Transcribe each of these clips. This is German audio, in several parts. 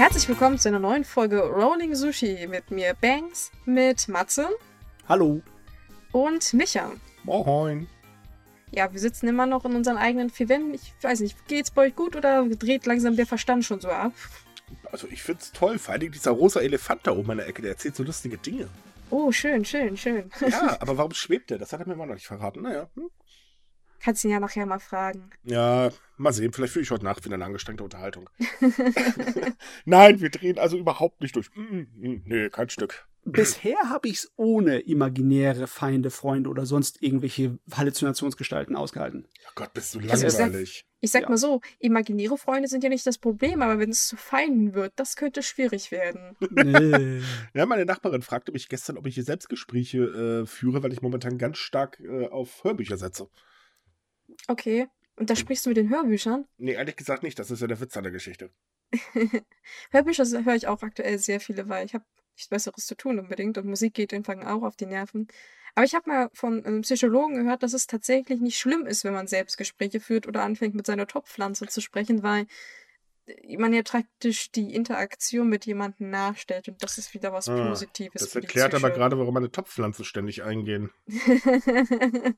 Herzlich willkommen zu einer neuen Folge Rolling Sushi mit mir Banks, mit Matze Hallo. und Micha. Moin. Ja, wir sitzen immer noch in unseren eigenen vier Wänden. Ich weiß nicht, geht's bei euch gut oder dreht langsam der Verstand schon so ab? Also ich find's toll, vor allem dieser rosa Elefant da oben in der Ecke, der erzählt so lustige Dinge. Oh, schön, schön, schön. Ja, aber warum schwebt der? Das hat er mir immer noch nicht verraten. Naja. Hm? Kannst ihn ja nachher mal fragen. Ja, mal sehen. Vielleicht fühle ich heute Nacht wieder eine angestrengte Unterhaltung. Nein, wir drehen also überhaupt nicht durch. Mm, mm, nee, kein Stück. Bisher habe ich es ohne imaginäre Feinde, Freunde oder sonst irgendwelche Halluzinationsgestalten ausgehalten. Oh Gott, bist du Also ich sag- langweilig. Ich sag Ja. mal so, imaginäre Freunde sind ja nicht das Problem, aber wenn es zu Feinden wird, das könnte schwierig werden. Nee. Ja, meine Nachbarin fragte mich gestern, ob ich hier Selbstgespräche äh, führe, weil ich momentan ganz stark äh, auf Hörbücher setze. Okay. Und da sprichst du mit den Hörbüchern? Nee, ehrlich gesagt nicht. Das ist ja der Witz an der Geschichte. Hörbücher höre ich auch aktuell sehr viele, weil ich habe nichts Besseres zu tun unbedingt und Musik geht irgendwann auch auf die Nerven. Aber ich habe mal von einem Psychologen gehört, dass es tatsächlich nicht schlimm ist, wenn man Selbstgespräche führt oder anfängt mit seiner Topfpflanze zu sprechen, weil man ja praktisch die Interaktion mit jemandem nachstellt und das ist wieder was Ah, Positives. Das erklärt aber gerade, warum meine Topfpflanzen ständig eingehen.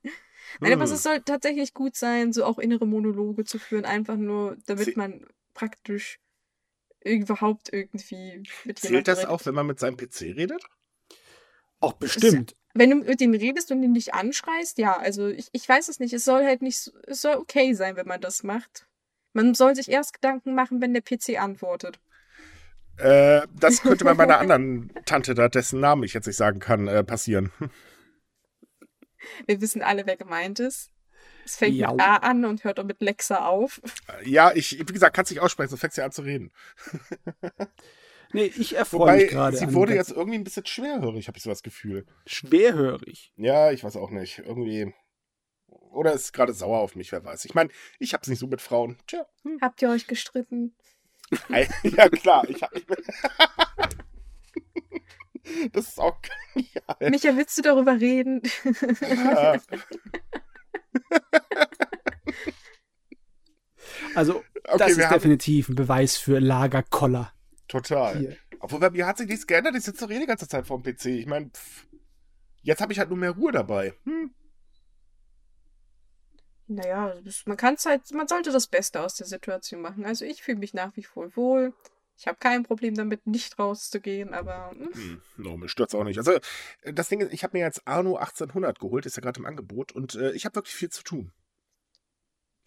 Nein, aber es soll tatsächlich gut sein, so auch innere Monologe zu führen, einfach nur, damit Sie- man praktisch überhaupt irgendwie mit Zählt das redet. auch, wenn man mit seinem PC redet? Auch bestimmt. Wenn du mit ihm redest und ihn nicht anschreist, ja, also ich, ich weiß es nicht. Es soll halt nicht, so- es soll okay sein, wenn man das macht. Man soll sich erst Gedanken machen, wenn der PC antwortet. Äh, das könnte bei meiner anderen Tante, da dessen Namen ich jetzt nicht sagen kann, äh, passieren. Wir wissen alle, wer gemeint ist. Es fängt Jau. mit A an und hört auch mit Lexa auf. Ja, ich, wie gesagt, kannst nicht aussprechen, sonst fängst du ja an zu reden. Nee, ich erfreue Wobei, mich gerade. sie an wurde jetzt irgendwie ein bisschen schwerhörig, habe ich so das Gefühl. schwerhörig. Ja, ich weiß auch nicht. Irgendwie. Oder ist gerade sauer auf mich, wer weiß. Ich meine, ich hab's nicht so mit Frauen. Tja. Hm. Habt ihr euch gestritten? Ja, klar. Ich hab, das ist auch genial. Micha, willst du darüber reden? Ja. Also, Okay, das ist definitiv ein Beweis für Lagerkoller. total. Hier. Obwohl bei mir hat sich nichts geändert. Ich sitze doch eh die ganze Zeit vorm PC. Ich meine, jetzt habe ich halt nur mehr Ruhe dabei. Hm. Naja, man kann halt, man sollte das Beste aus der Situation machen. Also ich fühle mich nach wie vor wohl. Ich habe kein Problem damit, nicht rauszugehen, aber hm, Hm, no, mir stört's auch nicht. Also, äh, das Ding ist, ich habe mir jetzt Arno 1800 geholt, ist ja gerade im Angebot und äh, ich habe wirklich viel zu tun.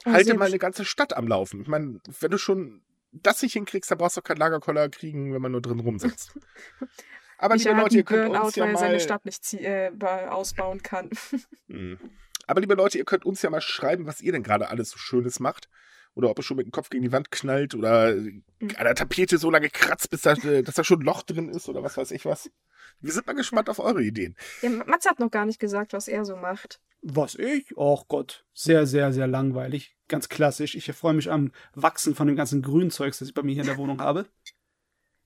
Oh, Halte mal eine ganze Stadt am Laufen. Ich meine, wenn du schon das nicht hinkriegst, dann brauchst du keinen Lagerkoller kriegen, wenn man nur drin rumsitzt. Aber liebe Leute, ihr könnt Burnout, uns ja weil mal. seine Stadt nicht äh, ba- ausbauen kann. Hm. Aber liebe Leute, ihr könnt uns ja mal schreiben, was ihr denn gerade alles so Schönes macht. Oder ob ihr schon mit dem Kopf gegen die Wand knallt oder Hm. an der Tapete so lange kratzt, bis da, dass da schon ein Loch drin ist oder was weiß ich was. Wir sind mal gespannt auf eure Ideen. ja, Matze hat noch gar nicht gesagt, was er so macht. Was ich? Och Gott. Sehr, sehr, sehr langweilig. Ganz klassisch. Ich erfreue mich am Wachsen von dem ganzen Grünzeugs, das ich bei mir hier in der Wohnung habe.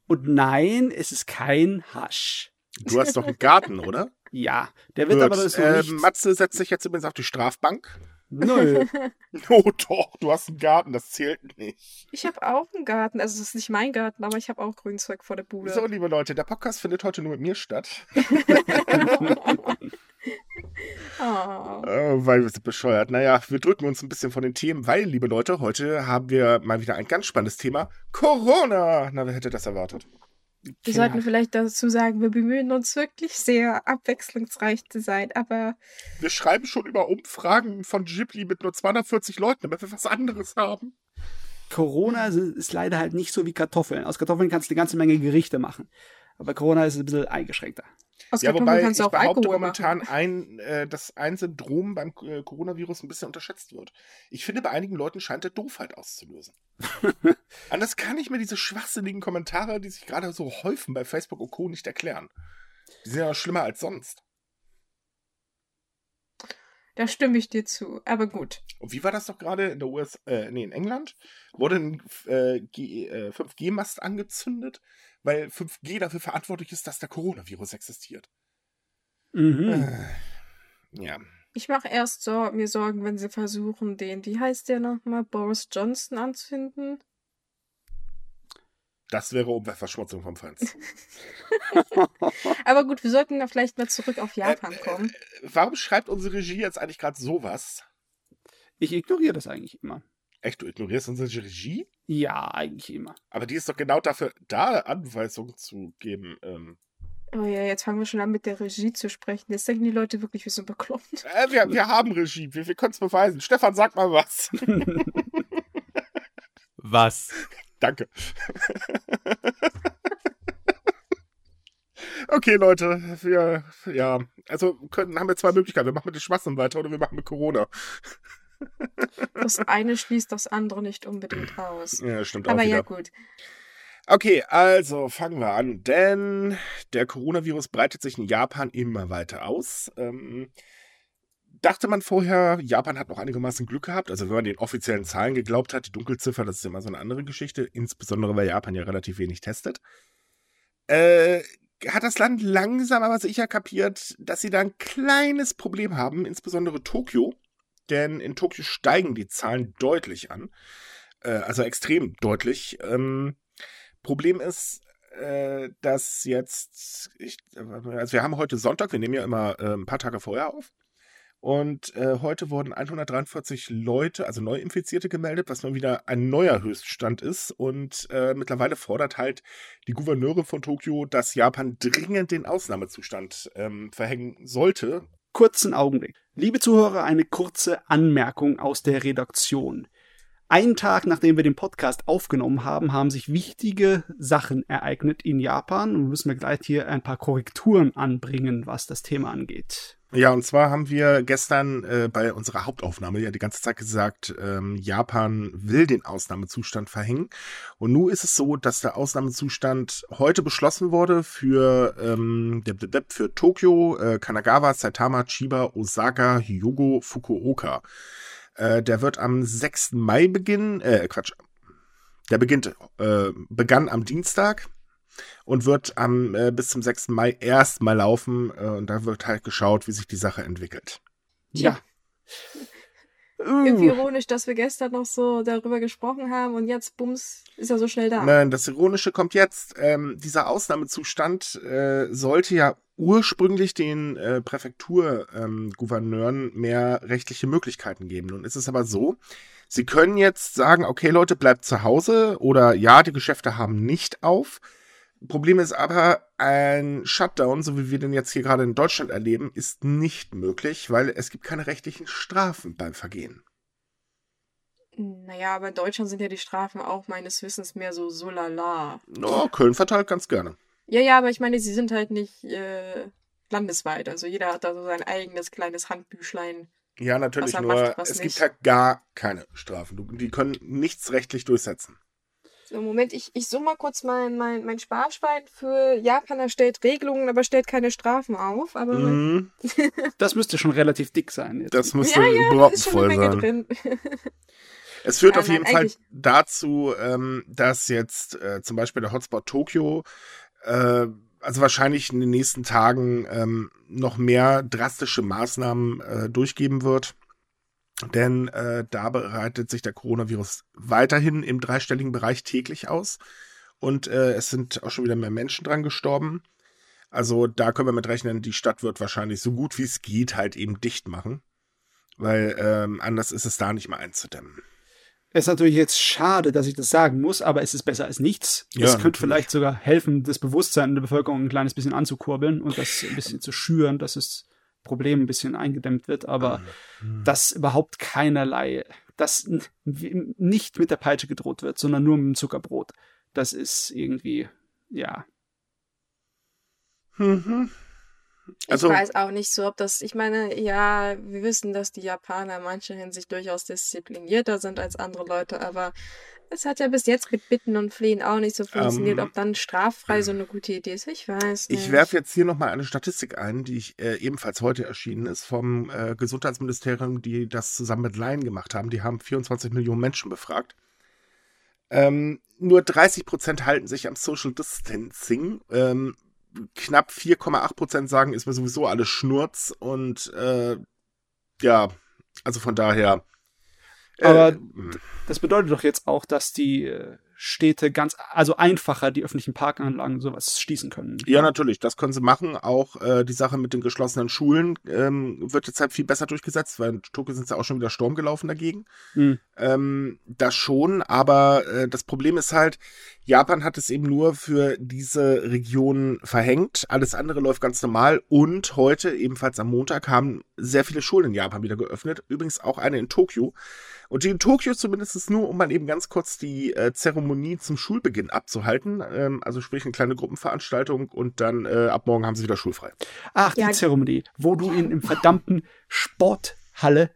Und nein, es ist kein Hasch. Du hast doch einen Garten, oder? Ja, der wird Gut. aber so äh, nicht. Matze setzt sich jetzt übrigens auf die Strafbank. Nö. Oh doch, du hast einen Garten, das zählt nicht. Ich habe auch einen Garten. Also, es ist nicht mein Garten, aber ich habe auch Grünzeug vor der Bude. So, liebe Leute, der Podcast findet heute nur mit mir statt. Ah. Äh, weil wir sind bescheuert. Naja, wir drücken uns ein bisschen von den Themen, weil, liebe Leute, heute haben wir mal wieder ein ganz spannendes Thema. Corona! Na, wer hätte das erwartet? Wir sollten vielleicht dazu sagen, wir bemühen uns wirklich sehr, abwechslungsreich zu sein, aber Wir schreiben schon über Umfragen von Ghibli mit nur 240 Leuten, damit wir was anderes haben. Corona ist, ist leider halt nicht so wie Kartoffeln. Aus Kartoffeln kannst du eine ganze Menge Gerichte machen. Aber Corona ist ein bisschen eingeschränkter. aus Ja, wobei ich auch behaupte Alkohol momentan, ein, äh, dass ein Syndrom beim äh, Coronavirus ein bisschen unterschätzt wird. Ich finde, bei einigen Leuten scheint der Doofheit auszulösen. Anders kann ich mir diese schwachsinnigen Kommentare, die sich gerade so häufen bei Facebook und Co. nicht erklären. Die sind ja schlimmer als sonst. Da stimme ich dir zu. Aber gut. Und wie war das doch gerade in der US, äh, nee, in England? Wurde ein äh, G- äh, 5G-Mast angezündet, weil 5G dafür verantwortlich ist, dass der Coronavirus existiert. Mhm. Äh, ja. Ich mache erst so, mir Sorgen, wenn sie versuchen, den, wie heißt der nochmal, Boris Johnson anzünden. Das wäre Umweltverschmutzung vom Feinsten. Aber gut, wir sollten da vielleicht mal zurück auf Japan Äh, kommen. äh, warum schreibt unsere Regie jetzt eigentlich gerade sowas? Ich ignoriere das eigentlich immer. Echt, du ignorierst unsere Regie? Ja, eigentlich immer. Aber die ist doch genau dafür da, Anweisungen zu geben. Ähm, Oh ja, jetzt fangen wir schon an mit der Regie zu sprechen. Jetzt denken die Leute wirklich, wir sind bekloppt. äh, wir, wir haben Regie, wir, wir können es beweisen. Stefan, sag mal was. Was? Danke. okay, Leute, wir, ja, also können, haben wir zwei Möglichkeiten. Wir machen mit den Schwachsinn weiter oder wir machen mit Corona. Das eine schließt das andere nicht unbedingt aus. Ja, stimmt auch Aber ja, gut. Okay, also fangen wir an, denn der Coronavirus breitet sich in Japan immer weiter aus. Ähm, dachte man vorher, Japan hat noch einigermaßen Glück gehabt, also wenn man den offiziellen Zahlen geglaubt hat, die Dunkelziffer, das ist immer so eine andere Geschichte, insbesondere weil Japan ja relativ wenig testet. Äh, hat das Land langsam aber sicher kapiert, dass sie da ein kleines Problem haben, insbesondere Tokio, denn in Tokio steigen die Zahlen deutlich an, äh, also extrem deutlich. Ähm, Problem ist, äh, dass jetzt, ich, also wir haben heute Sonntag, wir nehmen ja immer äh, ein paar Tage vorher auf. Und äh, heute wurden 143 Leute, also Neuinfizierte gemeldet, was mal wieder ein neuer Höchststand ist. Und äh, mittlerweile fordert halt die Gouverneure von Tokio, dass Japan dringend den Ausnahmezustand ähm, verhängen sollte. Kurzen Augenblick. Liebe Zuhörer, eine kurze Anmerkung aus der Redaktion. Einen Tag nachdem wir den Podcast aufgenommen haben, haben sich wichtige Sachen ereignet in Japan und müssen wir gleich hier ein paar Korrekturen anbringen, was das Thema angeht. Ja, und zwar haben wir gestern äh, bei unserer Hauptaufnahme ja die ganze Zeit gesagt, ähm, Japan will den Ausnahmezustand verhängen. Und nun ist es so, dass der Ausnahmezustand heute beschlossen wurde für, ähm, für Tokio, äh, Kanagawa, Saitama, Chiba, Osaka, Hyogo, Fukuoka. Äh, der wird am 6. Mai beginnen, äh, Quatsch. Der beginnt, äh, begann am Dienstag und wird am äh, bis zum 6. Mai erstmal laufen äh, und da wird halt geschaut, wie sich die Sache entwickelt. Ja. Irgendwie Uh, ironisch, dass wir gestern noch so darüber gesprochen haben und jetzt, bums, ist er so schnell da. Nein, das Ironische kommt jetzt. Ähm, dieser Ausnahmezustand äh, sollte ja ursprünglich den äh, Präfekturgouverneuren mehr rechtliche Möglichkeiten geben. Nun ist es aber so, sie können jetzt sagen, okay Leute, bleibt zu Hause oder ja, die Geschäfte haben nicht auf. Problem ist aber, ein Shutdown, so wie wir den jetzt hier gerade in Deutschland erleben, ist nicht möglich, weil es gibt keine rechtlichen Strafen beim Vergehen. Naja, aber in Deutschland sind ja die Strafen auch meines Wissens mehr so so lala. No, Köln verteilt ganz gerne. Ja, ja, aber ich meine, sie sind halt nicht äh, landesweit. Also jeder hat da so sein eigenes kleines Handbüchlein. Ja, natürlich, Was er nur macht, was es nicht. gibt halt gar keine Strafen. Die können nichts rechtlich durchsetzen. So, Moment, ich, ich summe mal kurz mein, mein, mein Sparschwein für Japan erstellt Regelungen, aber stellt keine Strafen auf. Aber Mhm, das müsste schon relativ dick sein. Jetzt. das müsste ja, ja, da ist schon brockenvoll sein. drin. Es führt Ja, auf jeden nein, Fall dazu, ähm, dass jetzt äh, zum Beispiel der Hotspot Tokio, äh, also wahrscheinlich in den nächsten Tagen ähm, noch mehr drastische Maßnahmen äh, durchgeben wird. Denn äh, da bereitet sich der Coronavirus weiterhin im dreistelligen Bereich täglich aus. Und äh, es sind auch schon wieder mehr Menschen dran gestorben. Also da können wir mit rechnen, die Stadt wird wahrscheinlich so gut wie es geht halt eben dicht machen. Weil ähm, anders ist es da nicht mehr einzudämmen. Es ist natürlich jetzt schade, dass ich das sagen muss, aber es ist besser als nichts. Ja, es könnte natürlich. vielleicht sogar helfen, das Bewusstsein in der Bevölkerung ein kleines bisschen anzukurbeln und das ein bisschen zu schüren, dass das Problem ein bisschen eingedämmt wird, aber dass überhaupt keinerlei, dass nicht mit der Peitsche gedroht wird, sondern nur mit dem Zuckerbrot. Das ist irgendwie, ja. Mhm. Also, ich weiß auch nicht so, ob das, ich meine, ja, wir wissen, dass die Japaner in mancher Hinsicht durchaus disziplinierter sind als andere Leute, aber es hat ja bis jetzt mit Bitten und Flehen auch nicht so funktioniert, Ähm, ob dann straffrei so eine gute Idee ist. Ich weiß nicht. ich werfe jetzt hier nochmal eine Statistik ein, die ich, äh, ebenfalls heute erschienen ist, vom äh, Gesundheitsministerium, die das zusammen mit Laien gemacht haben. Die haben 24 Millionen Menschen befragt. Ähm, nur 30 Prozent halten sich am Social Distancing. Ähm, knapp 4,8 Prozent sagen, ist mir sowieso alles Schnurz. Und äh, ja, also von daher. äh, Aber Das bedeutet doch jetzt auch, dass die äh, Städte ganz, also einfacher die öffentlichen Parkanlagen und sowas schließen können. Ja, natürlich, das können sie machen. Auch äh, die Sache mit den geschlossenen Schulen ähm, wird jetzt halt viel besser durchgesetzt, weil in Tokio sind ja auch schon wieder Sturm gelaufen dagegen. Hm. Ähm, das schon, aber äh, das Problem ist halt, Japan hat es eben nur für diese Region verhängt. Alles andere läuft ganz normal. Und heute, ebenfalls am Montag, haben sehr viele Schulen in Japan wieder geöffnet. Übrigens auch eine in Tokio. Und die in Tokio zumindest nur, um mal eben ganz kurz die äh, Zeremonie zum Schulbeginn abzuhalten. Ähm, also sprich eine kleine Gruppenveranstaltung und dann äh, ab morgen haben sie wieder schulfrei. Ach, die Ja. Zeremonie, wo du in im verdammten Sporthalle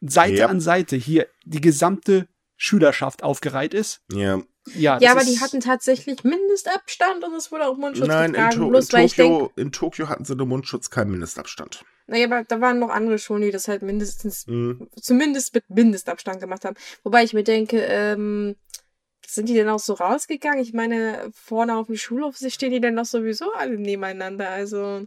Seite Ja. an Seite hier die gesamte Schülerschaft aufgereiht ist. Ja. Ja, Ja, aber die hatten tatsächlich Mindestabstand und es wurde auch Mundschutz Nein, in, getragen. to in, bloß weil ich denke, Tokio, in Tokio hatten sie nur Mundschutz, keinen Mindestabstand. naja, aber da waren noch andere Schulen, die das halt mindestens, Mhm. zumindest mit Mindestabstand gemacht haben. Wobei ich mir denke, ähm, sind die denn auch so rausgegangen? Ich meine, vorne auf dem Schulhof stehen die denn doch sowieso alle nebeneinander. Also,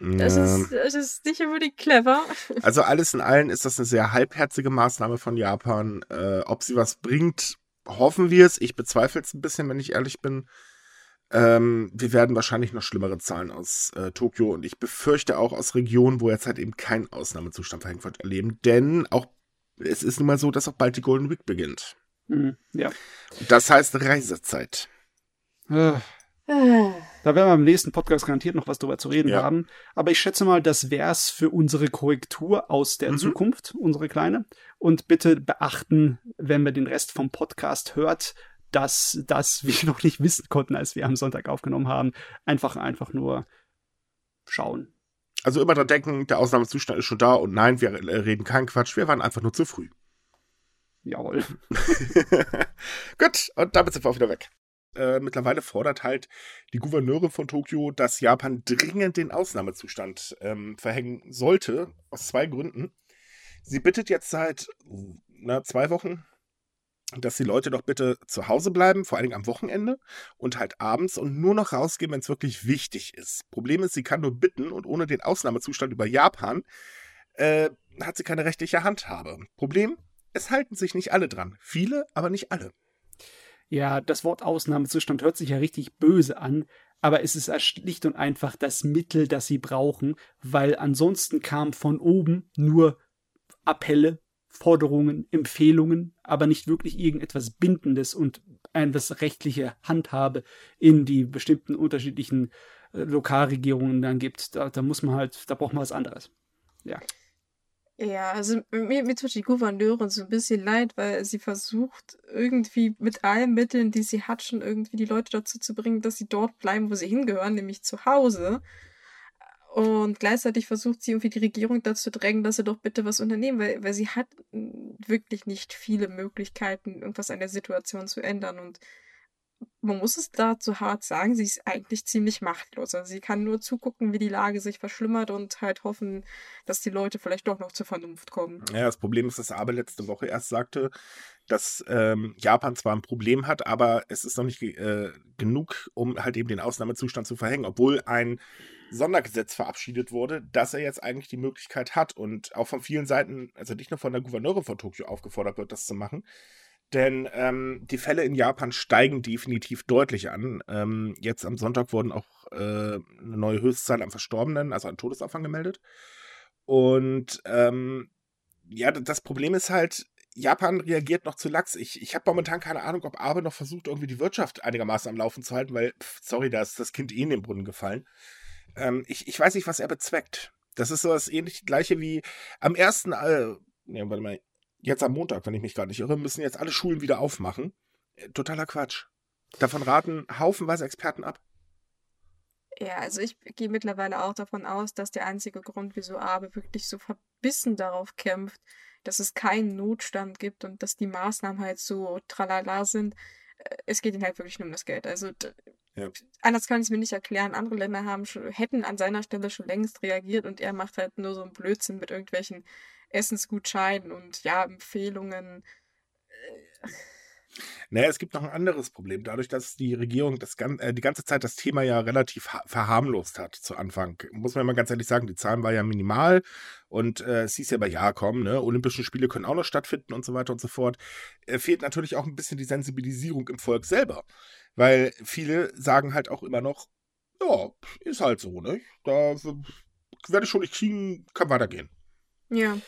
das, Ja. ist, das ist nicht unbedingt clever. Also alles in allem ist das eine sehr halbherzige Maßnahme von Japan. Äh, ob sie was bringt, hoffen wir es. Ich bezweifle es ein bisschen, wenn ich ehrlich bin. Ähm, wir werden wahrscheinlich noch schlimmere Zahlen aus äh, Tokio und ich befürchte auch aus Regionen, wo jetzt halt eben kein Ausnahmezustand verhängt wird, erleben. Denn auch es ist nun mal so, dass auch bald die Golden Week beginnt. Hm, ja. Das heißt Reisezeit. Da werden wir im nächsten Podcast garantiert noch was drüber zu reden Ja. haben. Aber ich schätze mal, das wär's für unsere Korrektur aus der Mhm. Zukunft, unsere kleine. Und bitte beachten, wenn wir den Rest vom Podcast hört, dass das wir noch nicht wissen konnten, als wir am Sonntag aufgenommen haben. Einfach, einfach nur schauen. Also immer dran denken, der Ausnahmezustand ist schon da und nein, wir reden keinen Quatsch, wir waren einfach nur zu früh. Jawohl. Gut, und damit sind wir auch wieder weg. Äh, mittlerweile fordert halt die Gouverneurin von Tokio, dass Japan dringend den Ausnahmezustand ähm, verhängen sollte, aus zwei Gründen. Sie bittet jetzt seit na, zwei Wochen, dass die Leute doch bitte zu Hause bleiben, vor allen Dingen am Wochenende und halt abends und nur noch rausgehen, wenn es wirklich wichtig ist. Problem ist, sie kann nur bitten und ohne den Ausnahmezustand über Japan äh, hat sie keine rechtliche Handhabe. Problem, es halten sich nicht alle dran. Viele, aber nicht alle. Ja, das Wort Ausnahmezustand hört sich ja richtig böse an, aber es ist schlicht und einfach das Mittel, das sie brauchen, weil ansonsten kam von oben nur Appelle, Forderungen, Empfehlungen, aber nicht wirklich irgendetwas Bindendes und etwas rechtliche Handhabe in die bestimmten unterschiedlichen äh, Lokalregierungen dann gibt. Da, da muss man halt, da braucht man was anderes. Ja. Ja, also mir, mir tut die Gouverneurin so ein bisschen leid, weil sie versucht irgendwie mit allen Mitteln, die sie hat, schon irgendwie die Leute dazu zu bringen, dass sie dort bleiben, wo sie hingehören, nämlich zu Hause. Und gleichzeitig versucht sie irgendwie die Regierung dazu drängen, dass sie doch bitte was unternehmen, weil, weil sie hat wirklich nicht viele Möglichkeiten, irgendwas an der Situation zu ändern. Und man muss es dazu hart sagen, sie ist eigentlich ziemlich machtlos. Also sie kann nur zugucken, wie die Lage sich verschlimmert und halt hoffen, dass die Leute vielleicht doch noch zur Vernunft kommen. Ja, das Problem ist, dass Abe letzte Woche erst sagte, dass ähm, Japan zwar ein Problem hat, aber es ist noch nicht äh, genug, um halt eben den Ausnahmezustand zu verhängen, obwohl ein Sondergesetz verabschiedet wurde, dass er jetzt eigentlich die Möglichkeit hat und auch von vielen Seiten, also nicht nur von der Gouverneurin von Tokio aufgefordert wird, das zu machen. Denn ähm, die Fälle in Japan steigen definitiv deutlich an. Ähm, jetzt am Sonntag wurden auch äh, eine neue Höchstzahl an Verstorbenen, also an Todesopfern gemeldet. Und ähm, ja, das Problem ist halt, Japan reagiert noch zu lax. Ich, ich habe momentan keine Ahnung, ob Abe noch versucht, irgendwie die Wirtschaft einigermaßen am Laufen zu halten, weil, pff, sorry, da ist das Kind eh in den Brunnen gefallen. Ähm, ich, ich weiß nicht, was er bezweckt. Das ist so das ähnliche gleiche wie am ersten, äh, ja, warte mal, jetzt am Montag, wenn ich mich gerade nicht irre, müssen jetzt alle Schulen wieder aufmachen. Äh, totaler Quatsch. Davon raten haufenweise Experten ab. Ja, also ich gehe mittlerweile auch davon aus, dass der einzige Grund, wieso Abe wirklich so verbissen darauf kämpft, dass es keinen Notstand gibt und dass die Maßnahmen halt so tralala sind, äh, es geht ihm halt wirklich nur um das Geld. Also Ja. anders kann ich es mir nicht erklären. Andere Länder haben schon, hätten an seiner Stelle schon längst reagiert und er macht halt nur so einen Blödsinn mit irgendwelchen Essensgutscheinen und ja, Empfehlungen. Äh, Naja, es gibt noch ein anderes Problem. Dadurch, dass die Regierung das äh, die ganze Zeit das Thema ja relativ verharmlost hat zu Anfang, muss man mal ganz ehrlich sagen, die Zahlen waren ja minimal und äh, es hieß ja aber, ja, komm, ne, Olympische Spiele können auch noch stattfinden und so weiter und so fort. Äh, fehlt natürlich auch ein bisschen die Sensibilisierung im Volk selber. Weil viele sagen halt auch immer noch, ja, ist halt so, ne? Da werde ich schon nicht kriegen, kann weitergehen. Ja.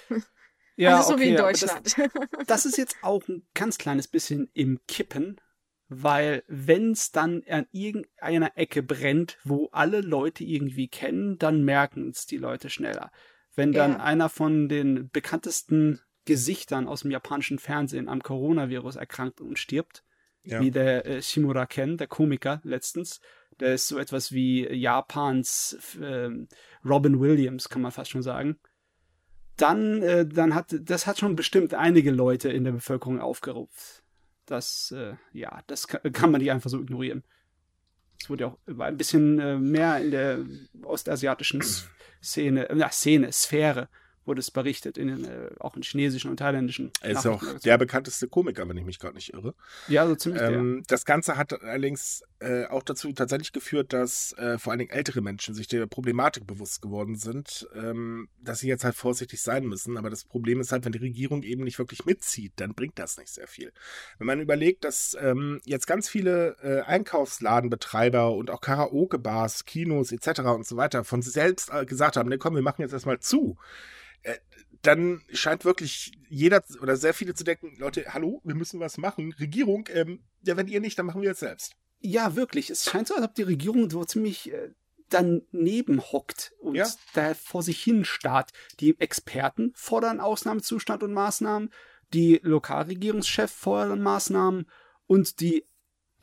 Ja, also so okay, wie in Deutschland. Das, das ist jetzt auch ein ganz kleines bisschen im Kippen, weil wenn es dann an irgendeiner Ecke brennt, wo alle Leute irgendwie kennen, dann merken es die Leute schneller. Wenn dann Ja. einer von den bekanntesten Gesichtern aus dem japanischen Fernsehen am Coronavirus erkrankt und stirbt, Ja. wie der äh, Shimura Ken, der Komiker letztens, der ist so etwas wie Japans ähm, Robin Williams, kann man fast schon sagen. Dann, äh, dann hat das hat schon bestimmt einige Leute in der Bevölkerung aufgerupft. Das, äh, ja, das kann, kann man nicht einfach so ignorieren. Es wurde ja auch ein bisschen äh, mehr in der ostasiatischen Szene, äh, Szene, Sphäre wurde es berichtet, in den, äh, auch in chinesischen und thailändischen. Er ist auch der bekannteste Komiker, wenn ich mich gerade nicht irre. Ja, so ziemlich der. Ähm, das Ganze hat allerdings äh, auch dazu tatsächlich geführt, dass äh, vor allen Dingen ältere Menschen sich der Problematik bewusst geworden sind, ähm, dass sie jetzt halt vorsichtig sein müssen. Aber das Problem ist halt, wenn die Regierung eben nicht wirklich mitzieht, dann bringt das nicht sehr viel. Wenn man überlegt, dass ähm, jetzt ganz viele äh, Einkaufsladenbetreiber und auch Karaoke-Bars, Kinos etc. und so weiter von sich selbst äh, gesagt haben, ne komm, wir machen jetzt erstmal zu. Äh, dann scheint wirklich jeder oder sehr viele zu denken, Leute, hallo, wir müssen was machen. Regierung, ähm, ja, wenn ihr nicht, dann machen wir es selbst. Ja, wirklich. Es scheint so, als ob die Regierung so ziemlich äh, daneben hockt und Ja. da vor sich hin starrt. Die Experten fordern Ausnahmezustand und Maßnahmen, die Lokalregierungschefs fordern Maßnahmen und die,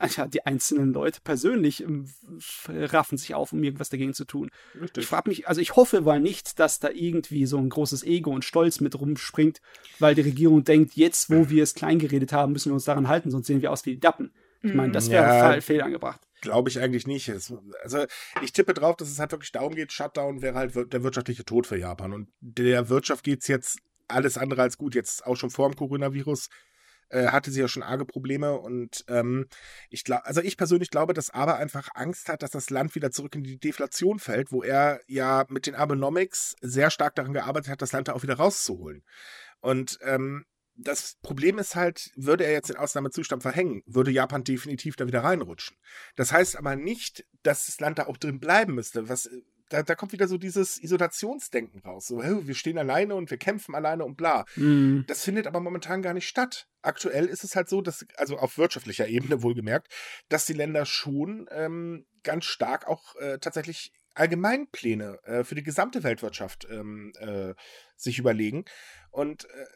ja, die einzelnen Leute persönlich ähm, raffen sich auf, um irgendwas dagegen zu tun. Ich frage mich, also ich hoffe mal nicht, dass da irgendwie so ein großes Ego und Stolz mit rumspringt, weil die Regierung denkt, jetzt, wo wir es klein geredet haben, müssen wir uns daran halten, sonst sehen wir aus wie die Dappen. Ich meine, das wäre Ja. fall- fehlangebracht. Glaube ich eigentlich nicht. Es, also ich tippe drauf, dass es halt wirklich darum geht, Shutdown wäre halt der wirtschaftliche Tod für Japan. Und der Wirtschaft geht's jetzt alles andere als gut. Jetzt auch schon vor dem Coronavirus äh, hatte sie ja schon arge Probleme. Und ähm, ich glaube, also ich persönlich glaube, dass Aber einfach Angst hat, dass das Land wieder zurück in die Deflation fällt, wo er ja mit den Abenomics sehr stark daran gearbeitet hat, das Land da auch wieder rauszuholen. Und ähm, das Problem ist halt, würde er jetzt den Ausnahmezustand verhängen, würde Japan definitiv da wieder reinrutschen. Das heißt aber nicht, dass das Land da auch drin bleiben müsste. Was, da, da kommt wieder so dieses Isolationsdenken raus. So, hey, wir stehen alleine und wir kämpfen alleine und bla. Mhm. Das findet aber momentan gar nicht statt. Aktuell ist es halt so, dass, also auf wirtschaftlicher Ebene wohlgemerkt, dass die Länder schon ähm, ganz stark auch äh, tatsächlich Allgemeinpläne äh, für die gesamte Weltwirtschaft ähm, äh, sich überlegen. Und äh,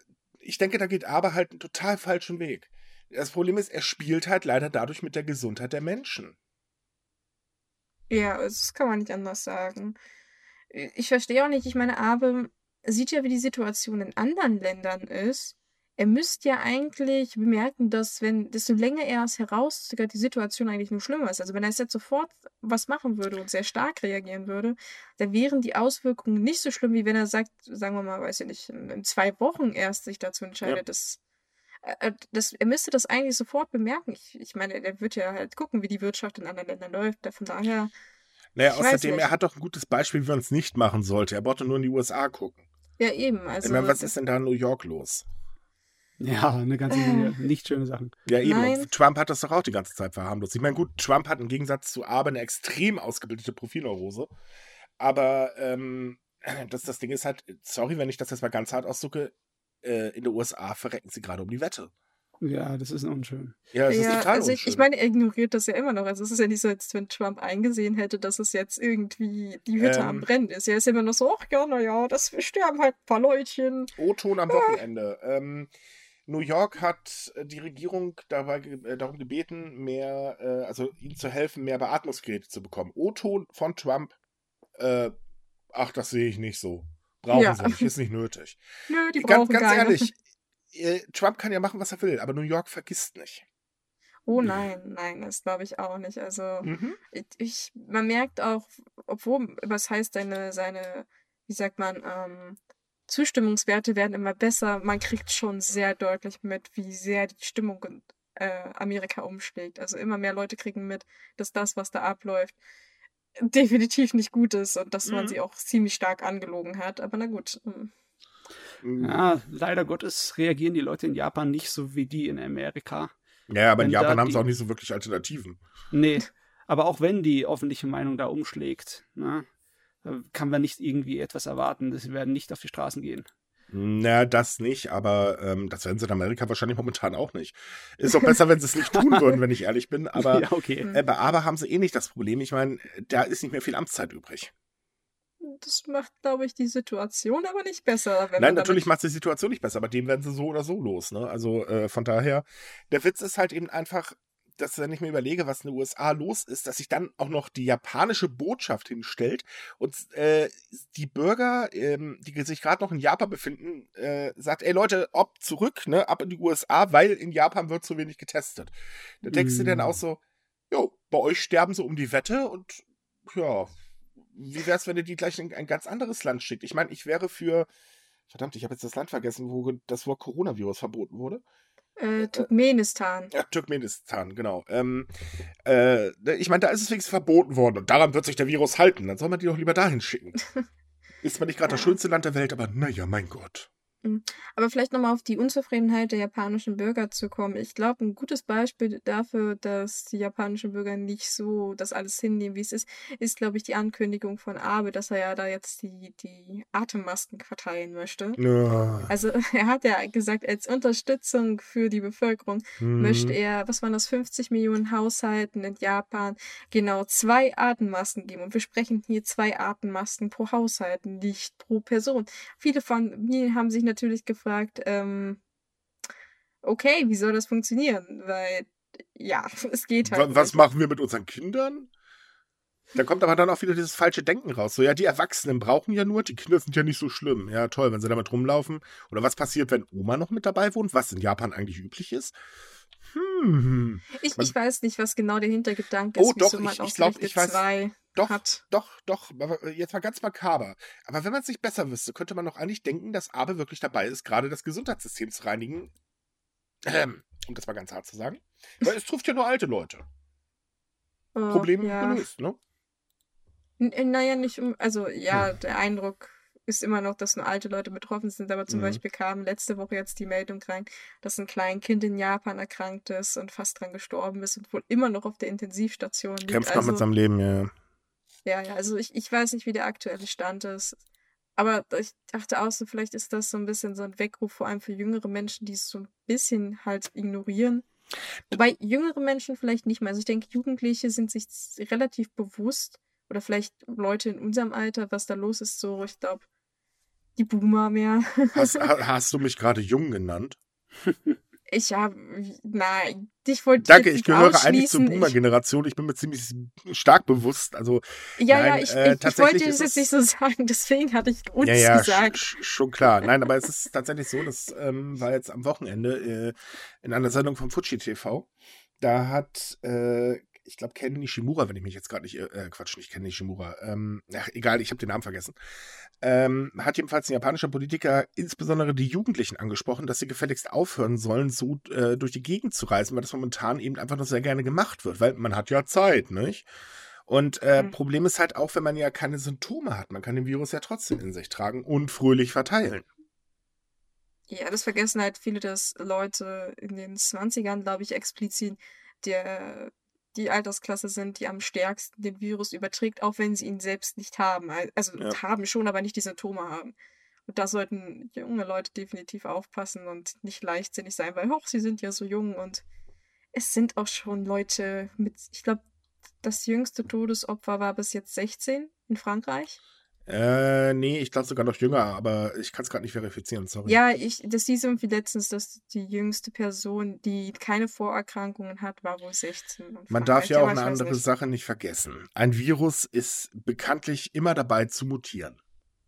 ich denke, da geht aber halt einen total falschen Weg. Das Problem ist, er spielt halt leider dadurch mit der Gesundheit der Menschen. Ja, das kann man nicht anders sagen. Ich verstehe auch nicht, ich meine, Abe sieht ja, wie die Situation in anderen Ländern ist. Er müsste ja eigentlich bemerken, dass wenn, desto länger er es herauszögert, die Situation eigentlich nur schlimmer ist. Also wenn er jetzt sofort was machen würde und sehr stark reagieren würde, dann wären die Auswirkungen nicht so schlimm, wie wenn er sagt, sagen wir mal, weiß ich nicht, in, zwei Wochen erst sich dazu entscheidet, Ja. dass äh, das, er müsste das eigentlich sofort bemerken. Ich, ich meine, er wird ja halt gucken, wie die Wirtschaft in anderen Ländern läuft. Von daher, Naja, außerdem, er hat doch ein gutes Beispiel, wie man es nicht machen sollte. Er brauchte nur in die USA gucken. ja eben. Also, ich meine, was ist denn da in New York los? Ja, eine ganze Menge nicht schöne Sachen. Ja, eben. Nein. Und Trump hat das doch auch die ganze Zeit verharmlost. Ich meine, gut, Trump hat im Gegensatz zu Abe eine extrem ausgebildete Profilneurose. Aber ähm, das, das Ding ist halt, sorry, wenn ich das jetzt mal ganz hart ausdrücke, äh, in den USA verrecken sie gerade um die Wette. Ja, das ist unschön. Ja, das ist ja, total also ich, ich unschön. meine, er ignoriert das ja immer noch. Also es ist ja nicht so, als wenn Trump eingesehen hätte, dass es jetzt irgendwie die Hütte am Ähm. Brennen ist. Er ist immer noch so, ach ja, naja, das sterben halt ein paar Leutchen. O-Ton am Wochenende. Ähm, New York hat äh, die Regierung dabei, äh, darum gebeten, mehr, äh, also ihnen zu helfen, mehr Beatmungsgeräte zu bekommen. O-Ton von Trump, äh, ach, das sehe ich nicht so. Brauchen Ja. sie nicht, ist nicht nötig. Nö, die ganz brauchen ganz keine. ehrlich, äh, Trump kann ja machen, was er will, aber New York vergisst nicht. Oh nein, nein, das glaube ich auch nicht. Also Mhm. ich, man merkt auch, obwohl, was heißt seine, seine, wie sagt man, ähm, Zustimmungswerte werden immer besser. Man kriegt schon sehr deutlich mit, wie sehr die Stimmung äh, Amerika umschlägt. Also immer mehr Leute kriegen mit, dass das, was da abläuft, definitiv nicht gut ist und dass man Mhm. sie auch ziemlich stark angelogen hat. Aber na gut. hm. Ja, leider Gottes reagieren die Leute in Japan nicht so wie die in Amerika. Ja, aber in Wenn da Japan haben sie auch nicht so wirklich Alternativen. Nee, aber auch wenn die öffentliche Meinung da umschlägt, ne, äh, kann man nicht irgendwie etwas erwarten. Sie werden nicht auf die Straßen gehen. Na, das nicht, aber ähm, das werden sie in Amerika wahrscheinlich momentan auch nicht. Ist doch besser, wenn sie es nicht tun würden, wenn ich ehrlich bin. Aber ja, okay. Äh, bei Aber haben sie eh nicht das Problem. Ich meine, da ist nicht mehr viel Amtszeit übrig. Das macht, glaube ich, die Situation aber nicht besser. Wenn Nein, natürlich macht die Situation nicht besser, aber dem werden sie so oder so los. Ne? Also äh, von daher, der Witz ist halt eben einfach, dass wenn ich mir überlege, was in den USA los ist, dass sich dann auch noch die japanische Botschaft hinstellt und äh, die Bürger, ähm, die sich gerade noch in Japan befinden, äh, sagt, ey Leute, ob zurück, ne, ab in die USA, weil in Japan wird zu wenig getestet. Da denkst du dann Mm. auch so, jo, bei euch sterben sie um die Wette und ja, wie wär's, wenn ihr die gleich in ein ganz anderes Land schickt? Ich meine, ich wäre für, verdammt, ich habe jetzt das Land vergessen, wo das Wort Coronavirus verboten wurde. Äh, Turkmenistan. Ja, Turkmenistan, genau. Ähm, äh, ich meine, da ist es wenigstens verboten worden und daran wird sich der Virus halten. Dann soll man die doch lieber dahin schicken. Ist zwar nicht gerade das Ja. schönste Land der Welt, aber naja, mein Gott. Aber vielleicht nochmal auf die Unzufriedenheit der japanischen Bürger zu kommen. Ich glaube, ein gutes Beispiel dafür, dass die japanischen Bürger nicht so das alles hinnehmen, wie es ist, ist, glaube ich, die Ankündigung von Abe, dass er ja da jetzt die, die Atemmasken verteilen möchte. Ja. Also er hat ja gesagt, als Unterstützung für die Bevölkerung möchte Mhm. er, was waren das, 50 Millionen Haushalten in Japan genau zwei Atemmasken geben. Und wir sprechen hier zwei Atemmasken pro Haushalt, nicht pro Person. Viele von mir haben sich natürlich gefragt, ähm, okay, wie soll das funktionieren? Weil, ja, es geht halt. Wa- Was nicht. machen wir mit unseren Kindern? Da kommt aber dann auch wieder dieses falsche Denken raus. So, ja, die Erwachsenen brauchen ja nur, die Kinder sind ja nicht so schlimm. Ja, toll, wenn sie damit rumlaufen. Oder was passiert, wenn Oma noch mit dabei wohnt, was in Japan eigentlich üblich ist? Hm. Ich, ich weiß nicht, was genau der Hintergedanke ist, Oh, doch, ich- ich ausgerechnet glaub, ich weiß- zwei Doch, hat. doch, doch. Aber jetzt mal ganz makaber. Aber wenn man es nicht besser wüsste, könnte man doch eigentlich denken, dass Abe wirklich dabei ist, gerade das Gesundheitssystem zu reinigen. Ähm, um das mal ganz hart zu sagen. Weil es trifft ja nur alte Leute. Oh, Problem ja. gelöst, ne? N- äh, Naja, nicht um, also ja, der Eindruck ist immer noch, dass nur alte Leute betroffen sind, aber zum Mhm. Beispiel kam letzte Woche jetzt die Meldung rein, dass ein kleines Kind in Japan erkrankt ist und fast dran gestorben ist und wohl immer noch auf der Intensivstation liegt. Kämpft noch also, mit seinem Leben, ja. Ja, ja, also ich, ich weiß nicht, wie der aktuelle Stand ist. Aber ich dachte auch so, vielleicht ist das so ein bisschen so ein Weckruf, vor allem für jüngere Menschen, die es so ein bisschen halt ignorieren. Wobei jüngere Menschen vielleicht nicht mehr. Also ich denke, Jugendliche sind sich relativ bewusst oder vielleicht Leute in unserem Alter, was da los ist, so, ich glaube, die Boomer mehr. Hast, ha- hast du mich gerade jung genannt? Ich habe, nein, dich wollte Danke, jetzt ich gehöre eigentlich zur. Boomer-Generation. Ich bin mir ziemlich stark bewusst. Also, Ich, ja, Nein, ja, ich, äh, ich, ich wollte das ist jetzt es- nicht so sagen, deswegen hatte ich uns ja, ja, gesagt. sch- sch- schon klar. Nein, aber es ist tatsächlich so, das ähm, war jetzt am Wochenende äh, in einer Sendung vom Fuji TV. Da hat, äh, ich glaube, Ken Nishimura, wenn ich mich jetzt gerade nicht, äh, Quatsch, nicht Ken Nishimura, ähm, ach, egal, ich habe den Namen vergessen, ähm, hat jedenfalls ein japanischer Politiker insbesondere die Jugendlichen angesprochen, dass sie gefälligst aufhören sollen, so äh, durch die Gegend zu reisen, weil das momentan eben einfach nur sehr gerne gemacht wird, weil man hat ja Zeit, nicht? Und äh, Mhm. Problem ist halt auch, wenn man ja keine Symptome hat. Man kann den Virus ja trotzdem in sich tragen und fröhlich verteilen. Ja, das vergessen halt viele, dass Leute in den 20ern, glaube ich, explizit der, die Altersklasse sind, die am stärksten den Virus überträgt, auch wenn sie ihn selbst nicht haben. Al- Also Ja. haben schon, aber nicht die Symptome haben. Und da sollten junge Leute definitiv aufpassen und nicht leichtsinnig sein, weil, hoch, sie sind ja so jung und es sind auch schon Leute mit, ich glaube, das jüngste Todesopfer war bis jetzt 16 in Frankreich. Äh, nee, ich glaube sogar noch jünger, aber ich kann es gerade nicht verifizieren, sorry. Ja, ich, das hieß irgendwie letztens, dass die jüngste Person, die keine Vorerkrankungen hat, war wohl 16. in Man darf ja auch eine andere nicht. Sache nicht vergessen. Ein Virus ist bekanntlich immer dabei zu mutieren.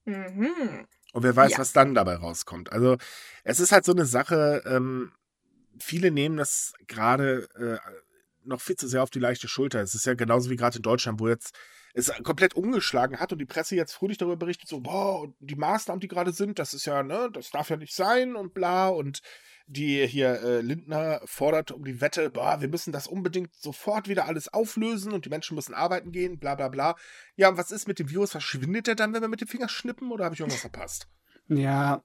Mhm. Und wer weiß, Ja. was dann dabei rauskommt. Also, es ist halt so eine Sache, ähm, viele nehmen das gerade äh, noch viel zu sehr auf die leichte Schulter. Es ist ja genauso wie gerade in Deutschland, wo jetzt es komplett umgeschlagen hat und die Presse jetzt fröhlich darüber berichtet, so, boah, und die Maßnahmen, die gerade sind, das ist ja, ne, das darf ja nicht sein und bla und die hier äh, Lindner fordert um die Wette, boah, wir müssen das unbedingt sofort wieder alles auflösen und die Menschen müssen arbeiten gehen, bla bla bla. Ja, und was ist mit dem Virus? Verschwindet der dann, wenn wir mit dem Finger schnippen oder habe ich irgendwas verpasst? Ja,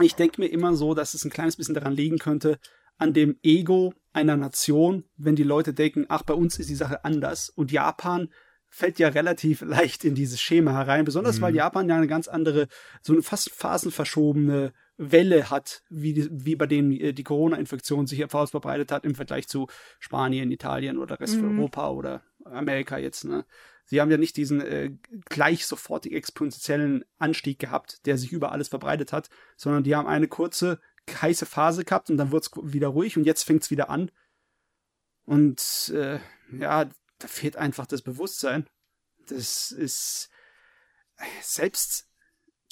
ich denke mir immer so, dass es ein kleines bisschen daran liegen könnte, an dem Ego einer Nation, wenn die Leute denken, ach, bei uns ist die Sache anders. Und Japan fällt ja relativ leicht in dieses Schema herein, besonders mhm. weil Japan ja eine ganz andere, so eine fast phasenverschobene Welle hat, wie, wie bei denen äh, die Corona-Infektion sich verbreitet hat im Vergleich zu Spanien, Italien oder Rest mhm. Europa oder Amerika jetzt. Ne? Sie haben ja nicht diesen äh, gleich sofortig exponentiellen Anstieg gehabt, der sich über alles verbreitet hat, sondern die haben eine kurze, heiße Phase gehabt und dann wird es wieder ruhig und jetzt fängt es wieder an. Und äh, ja, da fehlt einfach das Bewusstsein. Das ist selbst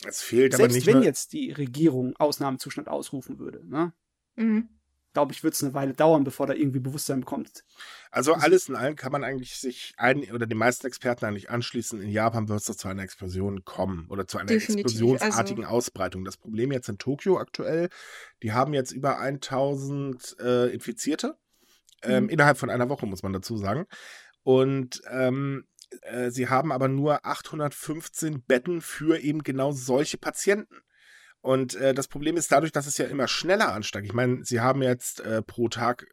es fehlt Selbst aber nicht. wenn jetzt die Regierung Ausnahmezustand ausrufen würde, ne? Mhm. Glaube ich, wird es eine Weile dauern, bevor da irgendwie Bewusstsein kommt. Also alles in allem kann man eigentlich sich ein oder die meisten Experten eigentlich anschließen. In Japan wird es zu einer Explosion kommen oder zu einer Definitiv. explosionsartigen also, Ausbreitung. Das Problem jetzt in Tokio aktuell, die haben jetzt über 1000 äh, Infizierte ähm, mhm. innerhalb von einer Woche, muss man dazu sagen. Und ähm, äh, sie haben aber nur 815 Betten für eben genau solche Patienten. Und äh, das Problem ist dadurch, dass es ja immer schneller ansteigt. Ich meine, sie haben jetzt äh, pro Tag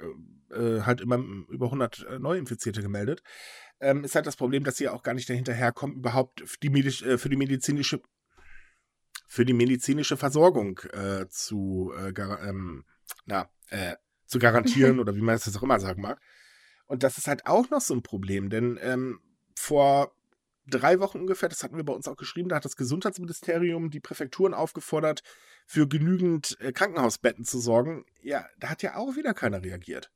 äh, äh halt immer über 100 äh, Neuinfizierte gemeldet. Ähm, ist halt das Problem, dass sie auch gar nicht dahinterherkommen, überhaupt für die, Mediz für die medizinische für die medizinische Versorgung zu, ähm, na, zu garantieren oder wie man es jetzt auch immer sagen mag. Und das ist halt auch noch so ein Problem, denn ähm, vor drei Wochen ungefähr, das hatten wir bei uns auch geschrieben, da hat das Gesundheitsministerium die Präfekturen aufgefordert, für genügend äh, Krankenhausbetten zu sorgen. Ja, da hat ja auch wieder keiner reagiert.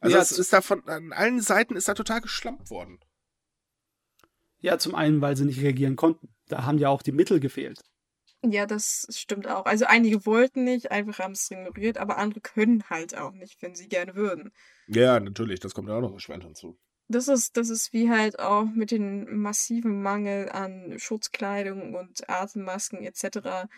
Also ja, es ist da von an allen Seiten ist da total geschlampt worden. Ja, zum einen, weil sie nicht reagieren konnten. Da haben ja auch die Mittel gefehlt. Ja, das stimmt auch. Also einige wollten nicht, einfach haben es ignoriert, aber andere können halt auch nicht, wenn sie gerne würden. Ja, natürlich, das kommt ja auch noch erschwerend hinzu. Das ist, das ist wie halt auch mit dem massiven Mangel an Schutzkleidung und Atemmasken etc.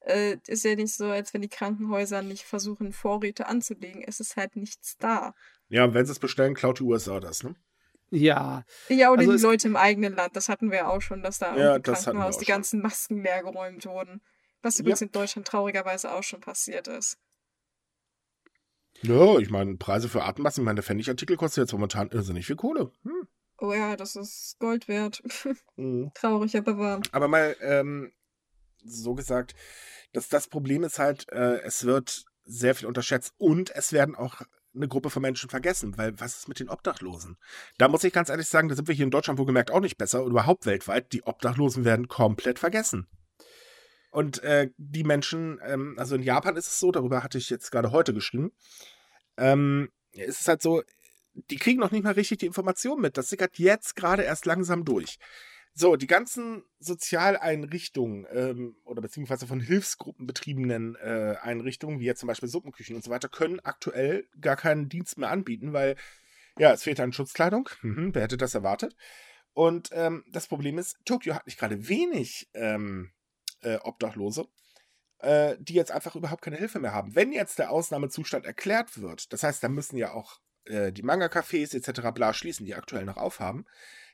Äh, ist ja nicht so, als wenn die Krankenhäuser nicht versuchen, Vorräte anzulegen. Es ist halt nichts da. Ja, und wenn sie es bestellen, klaut die USA das, ne? Ja. Ja, oder also die Leute im eigenen Land. Das hatten wir auch schon, dass da ja, im Krankenhaus die ganzen Masken leergeräumt wurden. Was übrigens ja. in Deutschland traurigerweise auch schon passiert ist. Ja, ich meine, Preise für Atemmasken, ich meine, der Pfennig-Artikel kostet jetzt momentan irrsinnig viel Kohle. Hm. Oh ja, das ist Gold wert. mhm. Traurig, aber wahr. Aber mal ähm, so gesagt, dass das Problem ist halt, äh, es wird sehr viel unterschätzt und es werden auch eine Gruppe von Menschen vergessen, weil was ist mit den Obdachlosen? Da muss ich ganz ehrlich sagen, da sind wir hier in Deutschland wohlgemerkt auch nicht besser und überhaupt weltweit. Die Obdachlosen werden komplett vergessen. Und äh, die Menschen, ähm, also in Japan ist es so, darüber hatte ich jetzt gerade heute geschrieben, ähm, es ist halt so, die kriegen noch nicht mal richtig die Information mit. Das sickert jetzt gerade erst langsam durch. So, die ganzen Sozialeinrichtungen ähm, oder beziehungsweise von Hilfsgruppen betriebenen äh, Einrichtungen, wie jetzt zum Beispiel Suppenküchen und so weiter, können aktuell gar keinen Dienst mehr anbieten, weil ja, es fehlt an Schutzkleidung. Mhm, wer hätte das erwartet? Und ähm, das Problem ist, Tokio hat nicht gerade wenig ähm, äh, Obdachlose, äh, die jetzt einfach überhaupt keine Hilfe mehr haben. Wenn jetzt der Ausnahmezustand erklärt wird, das heißt, da müssen ja auch äh, die Manga-Cafés etc. bla schließen, die aktuell noch aufhaben,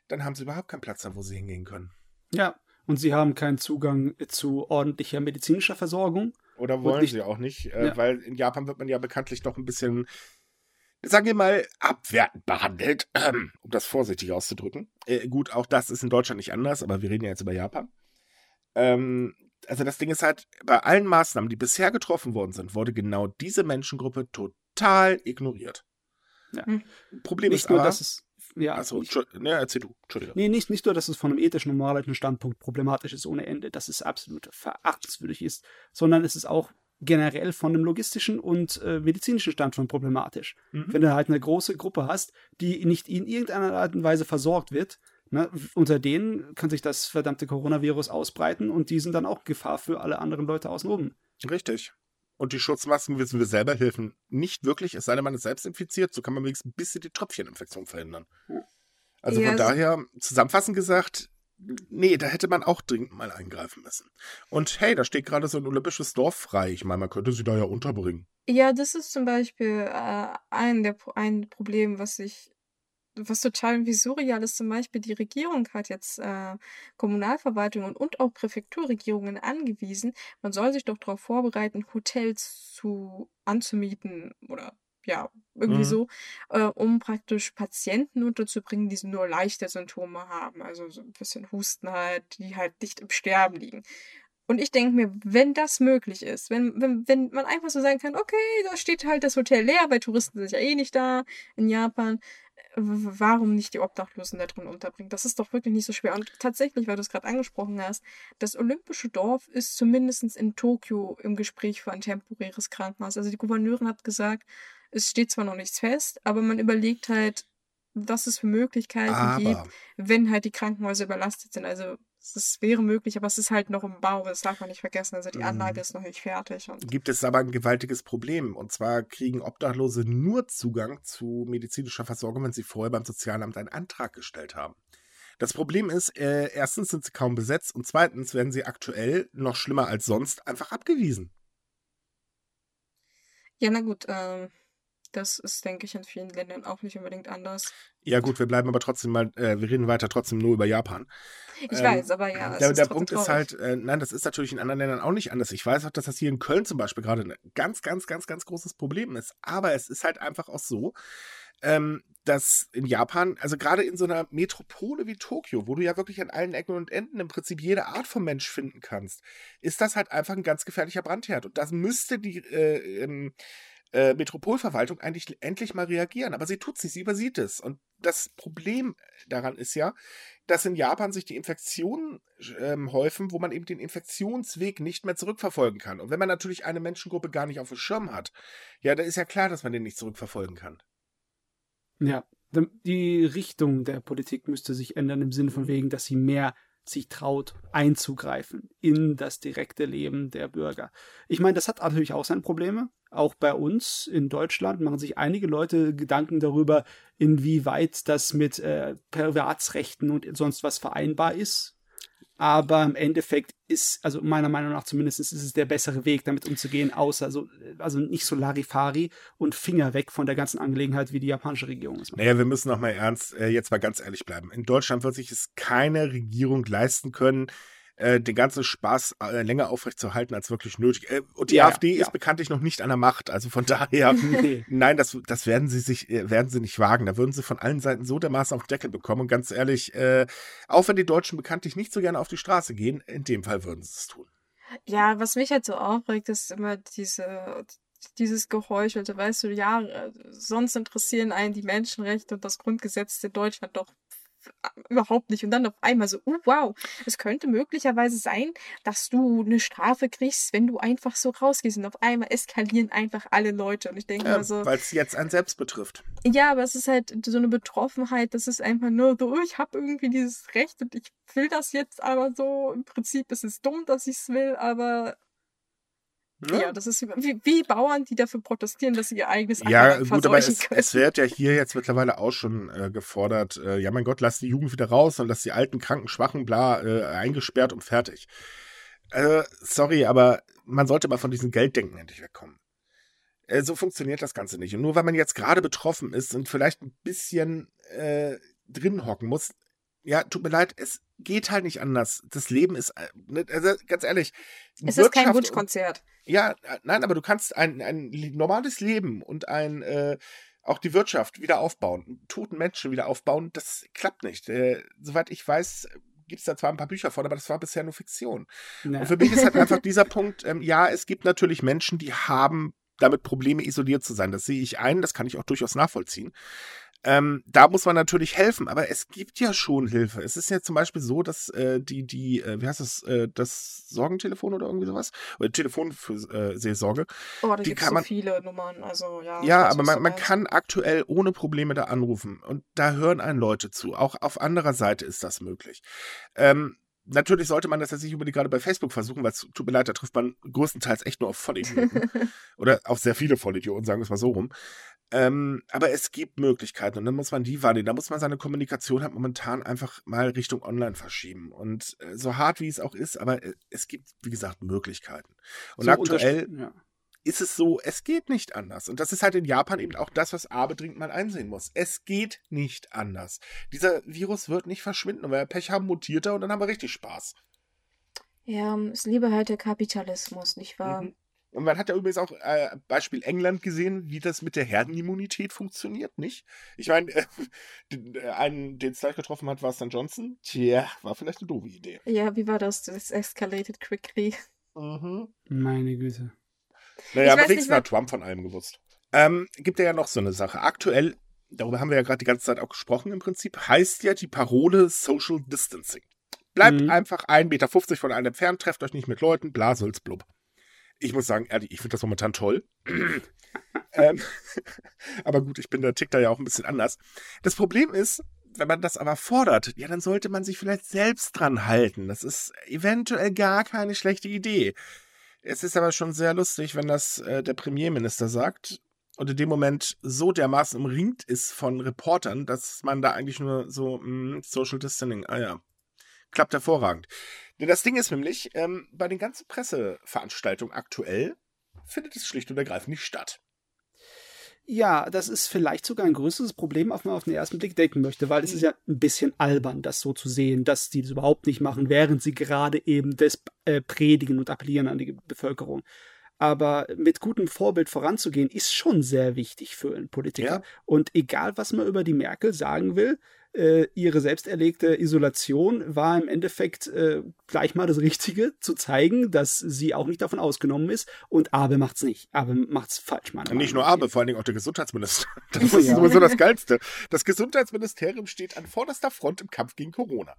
dann haben sie überhaupt keinen Platz da, wo sie hingehen können. Ja, und sie haben keinen Zugang zu ordentlicher medizinischer Versorgung. Oder wollen nicht, sie auch nicht, äh, ja. weil in Japan wird man ja bekanntlich doch ein bisschen, sagen wir mal, abwertend behandelt, ähm, um das vorsichtig auszudrücken. Äh, gut, auch das ist in Deutschland nicht anders, aber wir reden ja jetzt über Japan. Ähm, also das Ding ist halt, bei allen Maßnahmen, die bisher getroffen worden sind, wurde genau diese Menschengruppe total ignoriert. Ja. Hm. Problem nicht ist nur, aber, dass es ja, also, ne, erzähl du, Entschuldigung. Nee, nicht, nicht nur, dass es von einem ethischen und moralischen Standpunkt problematisch ist ohne Ende, dass es absolut verachtenswürdig ist, sondern es ist auch generell von einem logistischen und äh, medizinischen Standpunkt problematisch. Mhm. Wenn du halt eine große Gruppe hast, die nicht in irgendeiner Art und Weise versorgt wird, Ne, unter denen kann sich das verdammte Coronavirus ausbreiten und die sind dann auch Gefahr für alle anderen Leute außenrum. Richtig. Und die Schutzmasken, wissen wir selber, helfen nicht wirklich, es sei denn, man ist selbst infiziert. So kann man wenigstens ein bisschen die Tröpfcheninfektion verhindern. Also Ja, von so- daher, zusammenfassend gesagt, nee, da hätte man auch dringend mal eingreifen müssen. Und hey, da steht gerade so ein olympisches Dorf frei. Ich meine, man könnte sie da ja unterbringen. Ja, das ist zum Beispiel äh, ein, der, ein Problem, was ich, was total irgendwie surreal ist. Zum Beispiel die Regierung hat jetzt äh, Kommunalverwaltungen und auch Präfekturregierungen angewiesen, man soll sich doch darauf vorbereiten, Hotels zu anzumieten oder ja, irgendwie Mhm. so, äh, um praktisch Patienten unterzubringen, die nur leichte Symptome haben, also so ein bisschen Husten halt, die halt nicht im Sterben liegen. Und ich denke mir, wenn das möglich ist, wenn, wenn, wenn man einfach so sagen kann, okay, da steht halt das Hotel leer, weil Touristen sind ja eh nicht da in Japan, warum nicht die Obdachlosen da drin unterbringen? Das ist doch wirklich nicht so schwer. Und tatsächlich, weil du es gerade angesprochen hast, das Olympische Dorf ist zumindest in Tokio im Gespräch für ein temporäres Krankenhaus. Also die Gouverneurin hat gesagt, es steht zwar noch nichts fest, aber man überlegt halt, was es für Möglichkeiten gibt, Aber wenn halt die Krankenhäuser überlastet sind. Also es ist- wäre möglich, aber es ist halt noch im Bau, das darf man nicht vergessen. Also die Mhm. Anlage ist noch nicht fertig. Und gibt es aber ein gewaltiges Problem. Und zwar kriegen Obdachlose nur Zugang zu medizinischer Versorgung, wenn sie vorher beim Sozialamt einen Antrag gestellt haben. Das Problem ist, äh, erstens sind sie kaum besetzt und zweitens werden sie aktuell, noch schlimmer als sonst, einfach abgewiesen. ja, na gut, ähm, das ist, denke ich, in vielen Ländern auch nicht unbedingt anders. Ja gut, wir bleiben aber trotzdem mal, äh, wir reden weiter trotzdem nur über Japan. Ich Ähm, weiß, aber ja, es der ist der Punkt ist traurig. halt, äh, nein, das ist natürlich in anderen Ländern auch nicht anders. Ich weiß auch, dass das hier in Köln zum Beispiel gerade ein ganz, ganz, ganz, ganz großes Problem ist. Aber es ist halt einfach auch so, ähm, dass in Japan, also gerade in so einer Metropole wie Tokio, wo du ja wirklich an allen Ecken und Enden im Prinzip jede Art von Mensch finden kannst, ist das halt einfach ein ganz gefährlicher Brandherd. Und das müsste die äh, ähm, äh, Metropolverwaltung eigentlich endlich mal reagieren. Aber sie tut es nicht, sie übersieht es. Und das Problem daran ist ja, dass in Japan sich die Infektionen ähm, häufen, wo man eben den Infektionsweg nicht mehr zurückverfolgen kann. Und wenn man natürlich eine Menschengruppe gar nicht auf dem Schirm hat, ja, da ist ja klar, dass man den nicht zurückverfolgen kann. Ja, die Richtung der Politik müsste sich ändern im Sinne von wegen, dass sie mehr sich traut, einzugreifen in das direkte Leben der Bürger. Ich meine, das hat natürlich auch seine Probleme. Auch bei uns in Deutschland machen sich einige Leute Gedanken darüber, inwieweit das mit äh, Privatsrechten und sonst was vereinbar ist. Aber im Endeffekt ist, also meiner Meinung nach zumindest, ist es der bessere Weg, damit umzugehen, außer so, also nicht so Larifari und Finger weg von der ganzen Angelegenheit, wie die japanische Regierung es macht. Naja, wir müssen noch mal ernst, äh, jetzt mal ganz ehrlich bleiben. In Deutschland wird sich es keine Regierung leisten können, äh, den ganzen Spaß äh, länger aufrechtzuerhalten als wirklich nötig. Äh, und die Ja, AfD ja. ist bekanntlich noch nicht an der Macht. Also von daher, nein, das, das werden sie sich, äh, werden sie nicht wagen. Da würden sie von allen Seiten so dermaßen auf den Deckel bekommen. Und ganz ehrlich, äh, auch wenn die Deutschen bekanntlich nicht so gerne auf die Straße gehen, in dem Fall würden sie es tun. Ja, was mich halt so aufregt, ist immer diese, dieses Geheuchelte, weißt du, ja, sonst interessieren einen die Menschenrechte und das Grundgesetz in Deutschland doch überhaupt nicht. Und dann auf einmal so, oh wow, es könnte möglicherweise sein, dass du eine Strafe kriegst, wenn du einfach so rausgehst. Und auf einmal eskalieren einfach alle Leute. Und ich denke Ja, mir so, Weil es jetzt einen selbst betrifft. ja, aber es ist halt so eine Betroffenheit, das ist einfach nur so, oh, ich habe irgendwie dieses Recht und ich will das jetzt aber so. Im Prinzip ist es dumm, dass ich es will, aber ja, das ist wie, wie Bauern, die dafür protestieren, dass sie ihr eigenes Ja, gut, aber es, es wird ja hier jetzt mittlerweile auch schon äh, gefordert, äh, ja mein Gott, lass die Jugend wieder raus und lass die alten, kranken, schwachen, bla, äh, eingesperrt und fertig. Äh, sorry, aber man sollte mal von diesem Gelddenken endlich wegkommen. Äh, so funktioniert das Ganze nicht. Und nur weil man jetzt gerade betroffen ist und vielleicht ein bisschen äh, drin hocken muss, ja, tut mir leid, es geht halt nicht anders. Das Leben ist, äh, ne, also ganz ehrlich, es ist kein Wirtschaft und- Wunschkonzert. ja, äh, nein, aber du kannst ein, ein normales Leben und ein äh, auch die Wirtschaft wieder aufbauen, toten Menschen wieder aufbauen, das klappt nicht. Äh, soweit ich weiß, gibt es da zwar ein paar Bücher von, aber das war bisher nur Fiktion. Ja. Und für mich ist halt einfach dieser Punkt, ähm, ja, es gibt natürlich Menschen, die haben damit Probleme, isoliert zu sein. Das sehe ich ein, das kann ich auch durchaus nachvollziehen. Ähm, da muss man natürlich helfen, aber es gibt ja schon Hilfe. Es ist ja zum Beispiel so, dass äh, die, die, äh, wie heißt das, äh, das Sorgentelefon oder irgendwie sowas? Oder Telefon für äh, Seelsorge. Oh, da gibt es kann so man- viele Nummern. Also, ja. Ja, aber man, man kann aktuell ohne Probleme da anrufen und da hören einen Leute zu. Auch auf anderer Seite ist das möglich. Ähm, natürlich sollte man das jetzt nicht unbedingt gerade bei Facebook versuchen, weil es tut mir leid, da trifft man größtenteils echt nur auf Vollidioten. Oder auf sehr viele Vollidioten, sagen wir es mal so rum. Ähm, aber es gibt Möglichkeiten und dann muss man die wahrnehmen. Da muss man seine Kommunikation halt momentan einfach mal Richtung Online verschieben. Und äh, so hart wie es auch ist, aber äh, es gibt, wie gesagt, Möglichkeiten. Und So aktuell ja. ist es so, es geht nicht anders. Und das ist halt in Japan eben auch das, was Abe dringend mal einsehen muss. Es geht nicht anders. Dieser Virus wird nicht verschwinden. Und wenn wir Pech haben, mutiert er und dann haben wir richtig Spaß. Ja, es liebe halt der Kapitalismus, nicht wahr? Mhm. Und man hat ja übrigens auch äh, Beispiel England gesehen, wie das mit der Herdenimmunität funktioniert, nicht? Ich meine, äh, den, äh, einen, den es gleich getroffen hat, war es dann Johnson. Tja, war vielleicht eine doofe Idee. Ja, wie war das? Das escalated quickly. Mhm. Meine Güte. Naja, aber wenigstens hat Trump von allem gewusst. Ähm, gibt ja noch so eine Sache. Aktuell, darüber haben wir ja gerade die ganze Zeit auch gesprochen im Prinzip, heißt ja die Parole Social Distancing. Bleibt Mhm. einfach 1,50 Meter von einem entfernt, trefft euch nicht mit Leuten, bla, blub. Ich muss sagen, ehrlich, ich finde das momentan toll. ähm, aber gut, ich bin der Tick da ja auch ein bisschen anders. Das Problem ist, wenn man das aber fordert, ja, dann sollte man sich vielleicht selbst dran halten. Das ist eventuell gar keine schlechte Idee. Es ist aber schon sehr lustig, wenn das äh, der Premierminister sagt und in dem Moment so dermaßen umringt ist von Reportern, dass man da eigentlich nur so mh, Social Distancing, ah ja, klappt hervorragend. Denn das Ding ist nämlich, ähm, bei den ganzen Presseveranstaltungen aktuell findet es schlicht und ergreifend nicht statt. Ja, das ist vielleicht sogar ein größeres Problem, auf man auf den ersten Blick denken möchte, weil es ist ja ein bisschen albern, das so zu sehen, dass die das überhaupt nicht machen, während sie gerade eben das äh, predigen und appellieren an die Bevölkerung. Aber mit gutem Vorbild voranzugehen, ist schon sehr wichtig für einen Politiker. Ja. Und egal, was man über die Merkel sagen will, äh, ihre selbst erlegte Isolation war im Endeffekt äh, gleich mal das Richtige, zu zeigen, dass sie auch nicht davon ausgenommen ist. Und Abe macht's nicht. Abe macht's falsch, Und nicht nur. Abe, vor allen Dingen auch der Gesundheitsminister. Das ist ja. sowieso das Geilste. Das Gesundheitsministerium steht an vorderster Front im Kampf gegen Corona.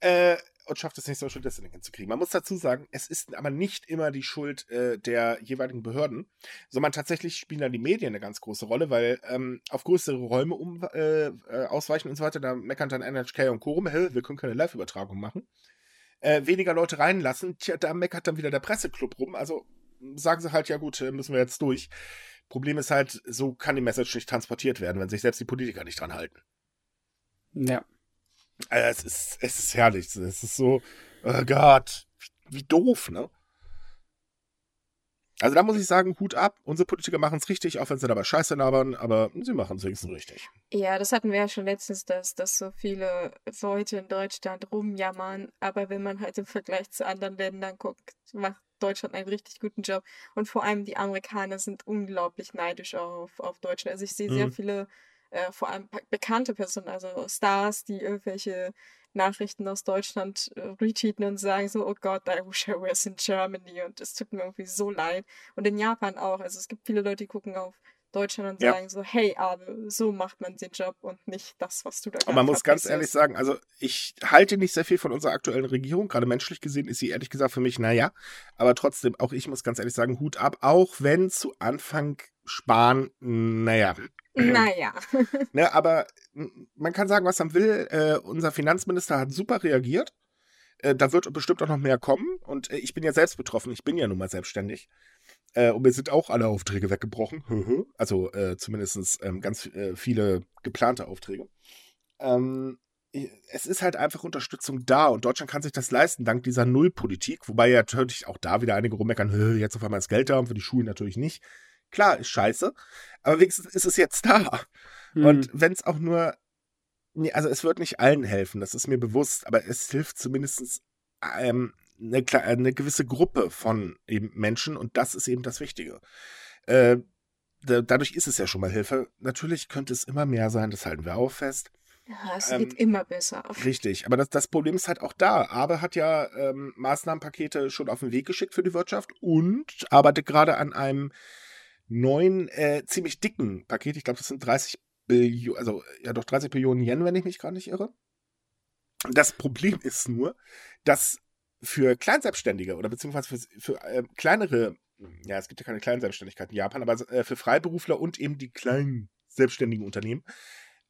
Äh, und schafft es nicht, Social Distancing hinzukriegen. Man muss dazu sagen, es ist aber nicht immer die Schuld äh, der jeweiligen Behörden, sondern tatsächlich spielen da die Medien eine ganz große Rolle, weil ähm, auf größere Räume um, äh, äh, ausweichen und so weiter, da meckern dann NHK und Co. rum, "Hä, wir können keine Live-Übertragung machen. Äh, weniger Leute reinlassen, tja, da meckert dann wieder der Presseclub rum. Also sagen sie halt, ja gut, äh, müssen wir jetzt durch. Problem ist halt, so kann die Message nicht transportiert werden, wenn sich selbst die Politiker nicht dran halten. Ja. Also es ist, es ist herrlich. Es ist so, oh Gott, wie, doof, ne? Also da muss ich sagen, Hut ab. Unsere Politiker machen es richtig, auch wenn sie dabei Scheiße labern, aber sie machen es wenigstens richtig. Ja, das hatten wir ja schon letztens, dass, dass so viele Leute in Deutschland rumjammern, aber wenn man halt im Vergleich zu anderen Ländern guckt, macht Deutschland einen richtig guten Job. Und vor allem die Amerikaner sind unglaublich neidisch auf, auf Deutschland. Also ich sehe sehr Mhm. viele, äh, vor allem bekannte Personen, also Stars, die irgendwelche Nachrichten aus Deutschland äh, retweeten und sagen so, oh Gott, I wish I was in Germany und es tut mir irgendwie so leid. Und in Japan auch. Also es gibt viele Leute, die gucken auf Deutschland und Ja. sagen so, hey Abe, so macht man den Job und nicht das, was du da Und gerade man muss ganz ehrlich sagen, also ich halte nicht sehr viel von unserer aktuellen Regierung. Gerade menschlich gesehen ist sie ehrlich gesagt für mich, naja. Aber trotzdem, auch ich muss ganz ehrlich sagen, Hut ab. Auch wenn zu Anfang Spahn, naja. Naja. Ne, aber man kann sagen, was man will. Äh, unser Finanzminister hat super reagiert. Äh, da wird bestimmt auch noch mehr kommen. Und äh, ich bin ja selbst betroffen. Ich bin ja nun mal selbstständig. Äh, und mir sind auch alle Aufträge weggebrochen. also äh, zumindest ähm, ganz äh, viele geplante Aufträge. Ähm, es ist halt einfach Unterstützung da und Deutschland kann sich das leisten, dank dieser Nullpolitik. Wobei ja natürlich auch da wieder einige rummeckern, "Hö, jetzt auf einmal das Geld da und für die Schulen natürlich nicht. Klar, ist scheiße, aber wenigstens ist es jetzt da. Hm. Und wenn es auch nur, nee, also es wird nicht allen helfen, das ist mir bewusst, aber es hilft zumindest ähm, eine, eine gewisse Gruppe von eben Menschen und das ist eben das Wichtige. Äh, da, dadurch ist es ja schon mal Hilfe. Natürlich könnte es immer mehr sein, das halten wir auch fest. Ja, es Ähm, geht immer besser. Richtig, aber das, das Problem ist halt auch da. Abe hat ja ähm, Maßnahmenpakete schon auf den Weg geschickt für die Wirtschaft und arbeitet gerade an einem neuen, äh, ziemlich dicken Paket. Ich glaube, das sind 30 Billionen, also ja doch 30 Billionen Yen, wenn ich mich gerade nicht irre. Das Problem ist nur, dass für Kleinselbstständige oder beziehungsweise für, für äh, kleinere, ja, es gibt ja keine Kleinselbstständigkeit in Japan, aber äh, für Freiberufler und eben die kleinen selbstständigen Unternehmen,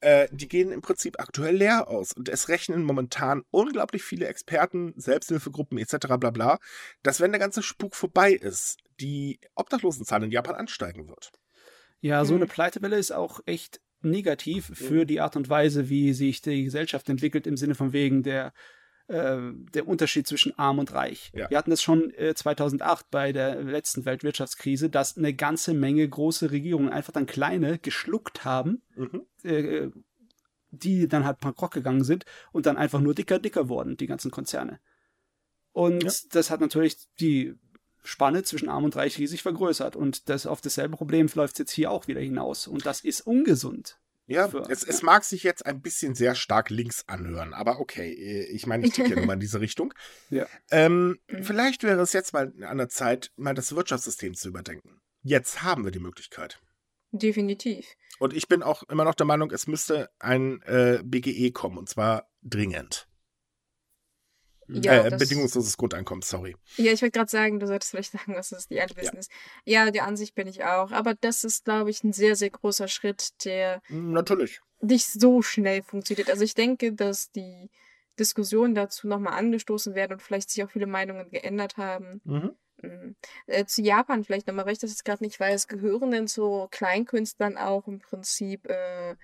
äh, die gehen im Prinzip aktuell leer aus. Und es rechnen momentan unglaublich viele Experten, Selbsthilfegruppen etc. bla bla, dass wenn der ganze Spuk vorbei ist, die Obdachlosenzahl in Japan ansteigen wird. Ja, so Mhm. eine Pleitewelle ist auch echt negativ für die Art und Weise, wie sich die Gesellschaft entwickelt, im Sinne von wegen der, äh, der Unterschied zwischen arm und reich. Ja. Wir hatten das schon äh, 2008 bei der letzten Weltwirtschaftskrise, dass eine ganze Menge große Regierungen einfach dann kleine geschluckt haben, Mhm. äh, die dann halt bankrott gegangen sind und dann einfach nur dicker, dicker wurden, die ganzen Konzerne. Und Ja. das hat natürlich die Spanne zwischen Arm und Reich riesig vergrößert. Und das auf dasselbe Problem läuft jetzt hier auch wieder hinaus. Und das ist ungesund. Ja, Für- es, es ja. mag sich jetzt ein bisschen sehr stark links anhören, aber okay, äh, ich meine, ich ticke ja nun mal in diese Richtung. Ja. Ähm, Mhm. vielleicht wäre es jetzt mal an der Zeit, mal das Wirtschaftssystem zu überdenken. Jetzt haben wir die Möglichkeit. Definitiv. Und ich bin auch immer noch der Meinung, es müsste ein äh, BGE kommen, und zwar dringend. Ja, äh, das- bedingungsloses Grundeinkommen, sorry. Ja, ich wollte gerade sagen, du solltest vielleicht sagen, was das die Anwissen ist. Ja, der Ansicht bin ich auch. Aber das ist, glaube ich, ein sehr, sehr großer Schritt, der Natürlich. nicht so schnell funktioniert. Also ich denke, dass die Diskussionen dazu nochmal angestoßen werden und vielleicht sich auch viele Meinungen geändert haben. Mhm. Mhm. Äh, zu Japan vielleicht nochmal, weil ich das jetzt gerade nicht weiß, gehören denn so Kleinkünstlern auch im Prinzip äh,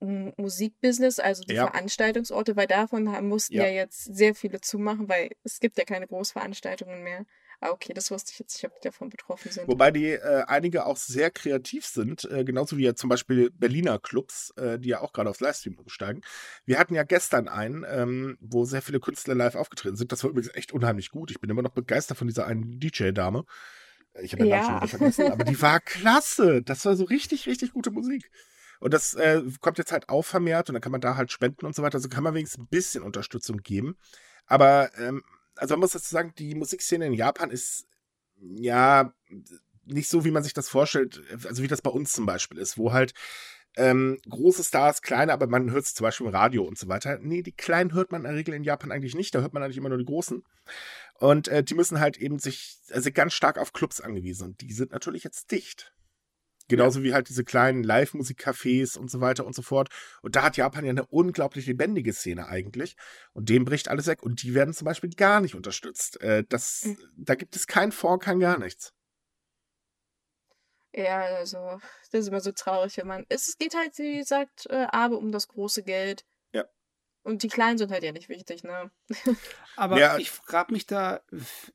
Musikbusiness, also die Ja. Veranstaltungsorte, weil davon haben, mussten Ja. ja. jetzt sehr viele zumachen, weil es gibt ja keine Großveranstaltungen mehr. Ah, okay, das wusste ich jetzt nicht, ob die davon betroffen sind. Wobei die äh, einige auch sehr kreativ sind, äh, genauso wie ja zum Beispiel Berliner Clubs, äh, die ja auch gerade aufs Livestream umsteigen. Wir hatten ja gestern einen, ähm, wo sehr viele Künstler live aufgetreten sind. Das war übrigens echt unheimlich gut. Ich bin immer noch begeistert von dieser einen DJ-Dame. Ich habe den Namen schon Ja. wieder vergessen, aber die war klasse. Das war so richtig, richtig gute Musik. Und das äh, kommt jetzt halt auch vermehrt und dann kann man da halt spenden und so weiter. Also kann man wenigstens ein bisschen Unterstützung geben. Aber, ähm, also man muss dazu sagen, die Musikszene in Japan ist, ja, nicht so, wie man sich das vorstellt, also wie das bei uns zum Beispiel ist, wo halt ähm, große Stars, kleine, aber man hört es zum Beispiel im Radio und so weiter. Nee, die kleinen hört man in der Regel in Japan eigentlich nicht, da hört man eigentlich immer nur die großen. Und äh, die müssen halt eben sich, also ganz stark auf Clubs angewiesen und die sind natürlich jetzt dicht. Genauso wie halt diese kleinen Live-Musik-Cafés und so weiter und so fort. Und da hat Japan ja eine unglaublich lebendige Szene eigentlich. Und dem bricht alles weg. Und die werden zum Beispiel gar nicht unterstützt. Äh, das, Mhm. Da gibt es keinen Fonds, kein gar nichts. Ja, also, das ist immer so traurig, wenn man. Es geht halt, wie gesagt, äh, aber um das große Geld. Ja. Und die Kleinen sind halt ja nicht wichtig, ne? Aber Ja. ich frage mich da,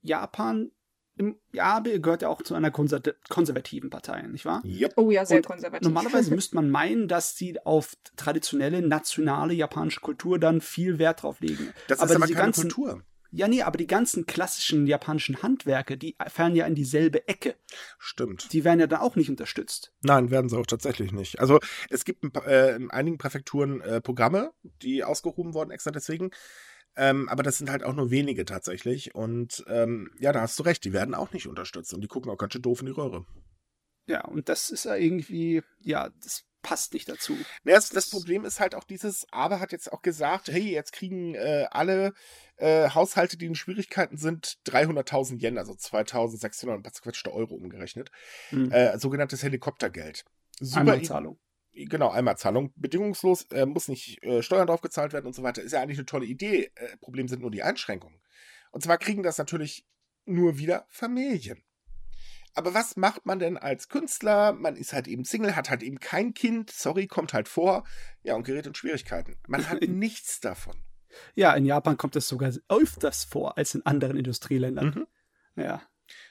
Japan, im, ja, gehört ja auch zu einer konser konservativen Partei, nicht wahr? Yep. Oh ja, sehr Und konservativ. Normalerweise müsste man meinen, dass sie auf traditionelle, nationale japanische Kultur dann viel Wert drauf legen. Das aber ist aber keine ganzen, Kultur. Ja, nee, aber die ganzen klassischen japanischen Handwerke, die fallen ja in dieselbe Ecke. Stimmt. Die werden ja dann auch nicht unterstützt. Nein, werden sie auch tatsächlich nicht. Also es gibt ein, pa- äh, in einigen Präfekturen äh, Programme, die ausgehoben wurden extra deswegen. Ähm, aber das sind halt auch nur wenige tatsächlich. Und ähm, ja, da hast du recht, die werden auch nicht unterstützt. Und die gucken auch ganz schön doof in die Röhre. Ja, und das ist ja irgendwie, ja, das passt nicht dazu. Naja, das, das Problem ist halt auch dieses, Aber hat jetzt auch gesagt, hey, jetzt kriegen äh, alle äh, Haushalte, die in Schwierigkeiten sind, 300.000 Yen, also 2.600 und was Euro umgerechnet. Hm. Äh, sogenanntes Helikoptergeld. Super Einmalzahlung. Genau, Einmalzahlung. Bedingungslos, äh, muss nicht äh, Steuern drauf gezahlt werden und so weiter. Ist ja eigentlich eine tolle Idee. Äh, Problem sind nur die Einschränkungen. Und zwar kriegen das natürlich nur wieder Familien. Aber was macht man denn als Künstler? Man ist halt eben Single, hat halt eben kein Kind, sorry, kommt halt vor, ja, und gerät in Schwierigkeiten. Man hat nichts davon. Ja, in Japan kommt es sogar öfters vor als in anderen Industrieländern. Mhm. Ja.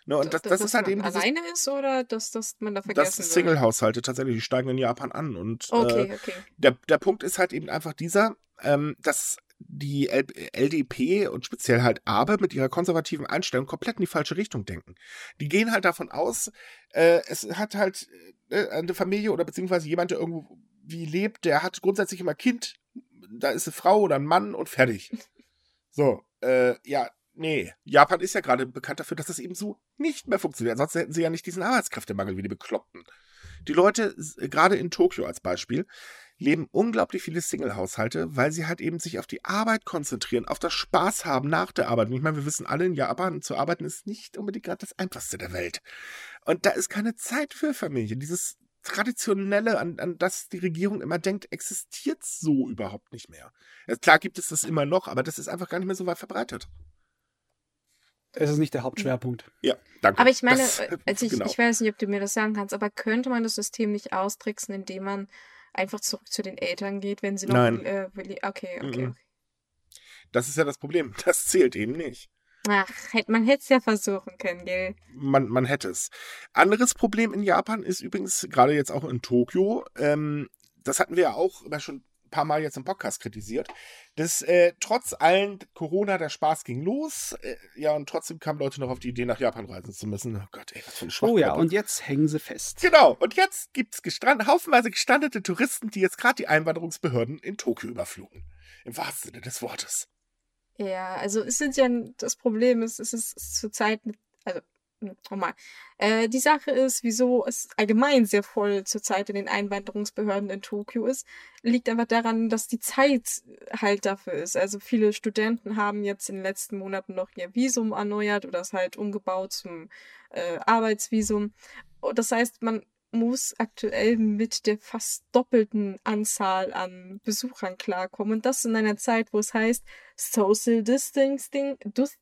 Ne, und das, das dass ist halt eben dieses, alleine ist oder dass, dass man da vergessen das wird? Single-Haushalte tatsächlich, die steigen in Japan an. Und äh, Okay, okay. der, der Punkt ist halt eben einfach dieser, ähm, dass die LDP und speziell halt Abe mit ihrer konservativen Einstellung komplett in die falsche Richtung denken. Die gehen halt davon aus, äh, es hat halt äh, eine Familie oder beziehungsweise jemand, der irgendwo wie lebt, der hat grundsätzlich immer Kind, da ist eine Frau oder ein Mann und fertig. So, äh, ja, nee. Japan ist ja gerade bekannt dafür, dass das eben so nicht mehr funktioniert. Ansonsten hätten sie ja nicht diesen Arbeitskräftemangel wie die Bekloppten. Die Leute, s- gerade in Tokio als Beispiel, leben unglaublich viele Single-Haushalte, weil sie halt eben sich auf die Arbeit konzentrieren, auf das Spaß haben nach der Arbeit. Und ich meine, wir wissen alle in Japan, zu arbeiten ist nicht unbedingt gerade das Einfachste der Welt. Und da ist keine Zeit für Familie. Dieses Traditionelle, an, an das die Regierung immer denkt, existiert so überhaupt nicht mehr. Ja, klar gibt es das immer noch, aber das ist einfach gar nicht mehr so weit verbreitet. Es ist nicht der Hauptschwerpunkt. Ja, danke. Aber ich meine, Das- also ich, genau. ich weiß nicht, ob du mir das sagen kannst, aber könnte man das System nicht austricksen, indem man einfach zurück zu den Eltern geht, wenn sie noch. Nein. Äh, okay, okay. Mhm. Das ist ja das Problem. Das zählt eben nicht. Ach, hätt, man hätte es ja versuchen können, gell? Man, man hätte es. Anderes Problem in Japan ist übrigens, gerade jetzt auch in Tokio, ähm, das hatten wir ja auch immer schon paar Mal jetzt im Podcast kritisiert, dass äh, trotz allen Corona der Spaß ging los, äh, ja, und trotzdem kamen Leute noch auf die Idee, nach Japan reisen zu müssen. Oh Gott, ey, was für eine Oh ja, und jetzt hängen sie fest. Genau, und jetzt gibt es gestrand, haufenweise gestrandete Touristen, die jetzt gerade die Einwanderungsbehörden in Tokio überflogen. Im wahrsten Sinne des Wortes. Ja, also es sind ja, das Problem ist, es ist zurzeit, mit- also, hm, nochmal, äh, die Sache ist, wieso es allgemein sehr voll zurzeit in den Einwanderungsbehörden in Tokio ist, liegt einfach daran, dass die Zeit halt dafür ist. Also viele Studenten haben jetzt in den letzten Monaten noch ihr Visum erneuert oder es halt umgebaut zum äh, Arbeitsvisum. Das heißt, man muss aktuell mit der fast doppelten Anzahl an Besuchern klarkommen. Und das in einer Zeit, wo es heißt, Social Distancing,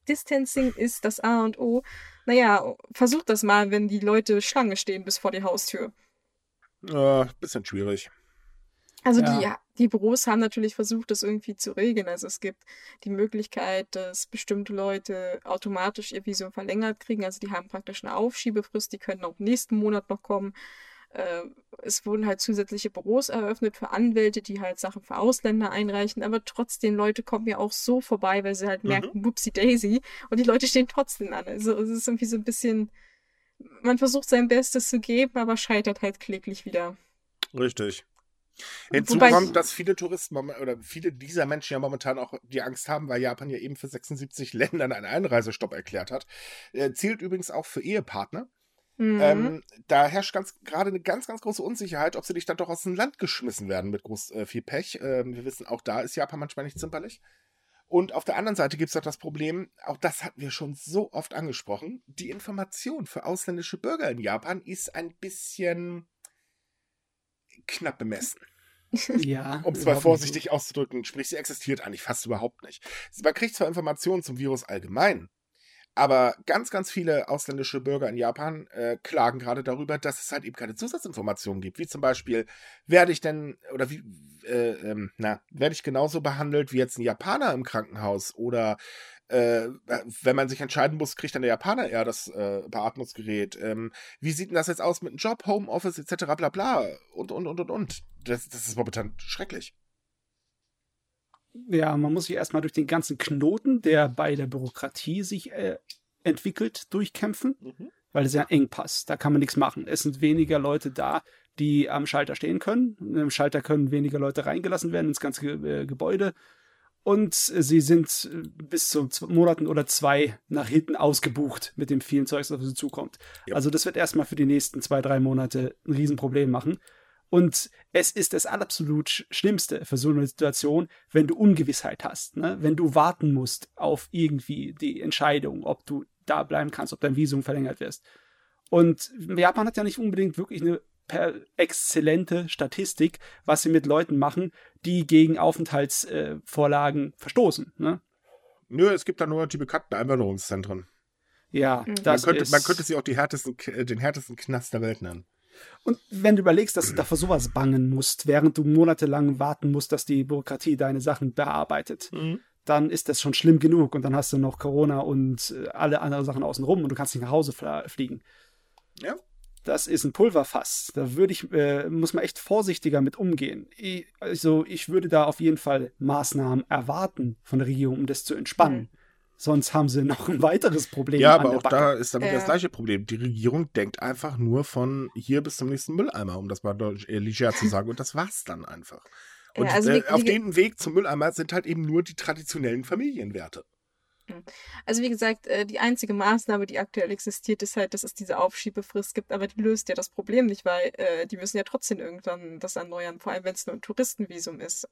Distancing ist das A und O. Naja, versucht das mal, wenn die Leute Schlange stehen bis vor die Haustür. Äh, bisschen schwierig. Also Ja. die, die Büros haben natürlich versucht, das irgendwie zu regeln. Also es gibt die Möglichkeit, dass bestimmte Leute automatisch ihr Visum verlängert kriegen. Also die haben praktisch eine Aufschiebefrist, die können auch nächsten Monat noch kommen. Äh, es wurden halt zusätzliche Büros eröffnet für Anwälte, die halt Sachen für Ausländer einreichen. Aber trotzdem, Leute kommen ja auch so vorbei, weil sie halt Mhm. merken, whoopsie daisy. Und die Leute stehen trotzdem an. Also es ist irgendwie so ein bisschen, man versucht sein Bestes zu geben, aber scheitert halt kläglich wieder. Richtig. Hinzu Wobei- kommt, dass viele Touristen oder viele dieser Menschen ja momentan auch die Angst haben, weil Japan ja eben für 76 Ländern einen Einreisestopp erklärt hat. Äh, zielt übrigens auch für Ehepartner. Mhm. Ähm, da herrscht ganz gerade eine ganz, ganz große Unsicherheit, ob sie nicht dann doch aus dem Land geschmissen werden mit groß äh, viel Pech. Ähm, wir wissen, auch da ist Japan manchmal nicht zimperlich. Und auf der anderen Seite gibt es auch das Problem, auch das hatten wir schon so oft angesprochen, die Information für ausländische Bürger in Japan ist ein bisschen knapp bemessen. Ja. Um es mal vorsichtig auszudrücken, sprich, sie existiert eigentlich fast überhaupt nicht. Man kriegt zwar Informationen zum Virus allgemein, aber ganz, ganz viele ausländische Bürger in Japan äh, klagen gerade darüber, dass es halt eben keine Zusatzinformationen gibt. Wie zum Beispiel, werde ich denn, oder wie, äh, ähm, na, werde ich genauso behandelt wie jetzt ein Japaner im Krankenhaus? Oder äh, wenn man sich entscheiden muss, kriegt dann der Japaner eher das äh, Beatmungsgerät? Ähm, wie sieht denn das jetzt aus mit einem Job, Homeoffice etc. bla bla und und und und und. Das, das ist momentan schrecklich. Ja, man muss sich erstmal durch den ganzen Knoten, der bei der Bürokratie sich äh, entwickelt, durchkämpfen, weil es ja ein Engpass. Da kann man nichts machen. Es sind weniger Leute da, die am Schalter stehen können. Im Schalter können weniger Leute reingelassen werden ins ganze Ge äh, Gebäude. Und sie sind äh, bis zu Monaten oder zwei nach hinten ausgebucht mit dem vielen Zeugs, das auf sie zukommt. Ja. Also das wird erstmal für die nächsten zwei, drei Monate ein Riesenproblem machen. Und es ist das absolut Sch- Schlimmste für so eine Situation, wenn du Ungewissheit hast, ne? wenn du warten musst auf irgendwie die Entscheidung, ob du da bleiben kannst, ob dein Visum verlängert wirst. Und Japan hat ja nicht unbedingt wirklich eine per exzellente Statistik, was sie mit Leuten machen, die gegen Aufenthaltsvorlagen äh, Vorlagen verstoßen. Ne? Nö, es gibt da nur die bekannten Einwanderungszentren. Ja, Mhm. das man, könnte, ist, man könnte sie auch die härtesten, äh, den härtesten Knast der Welt nennen. Und wenn du überlegst, dass du da vor sowas bangen musst, während du monatelang warten musst, dass die Bürokratie deine Sachen bearbeitet, dann ist das schon schlimm genug. Und dann hast du noch Corona und äh, alle anderen Sachen außenrum und du kannst nicht nach Hause fliegen. Ja. Das ist ein Pulverfass. Da würde ich, äh, muss man echt vorsichtiger mit umgehen. Ich, also ich würde da auf jeden Fall Maßnahmen erwarten von der Regierung, um das zu entspannen. Sonst haben sie noch ein weiteres Problem. Ja, an aber der auch Backe. da ist damit Ja. das gleiche Problem. Die Regierung denkt einfach nur von hier bis zum nächsten Mülleimer, um das mal deutsch- äh, leger zu sagen. Und das war's dann einfach. Und Ja, also äh, wie- auf dem Weg zum Mülleimer sind halt eben nur die traditionellen Familienwerte. Also wie gesagt, äh, die einzige Maßnahme, die aktuell existiert, ist halt, dass es diese Aufschiebefrist gibt, aber die löst ja das Problem nicht, weil äh, die müssen ja trotzdem irgendwann das erneuern, vor allem wenn es nur ein Touristenvisum ist.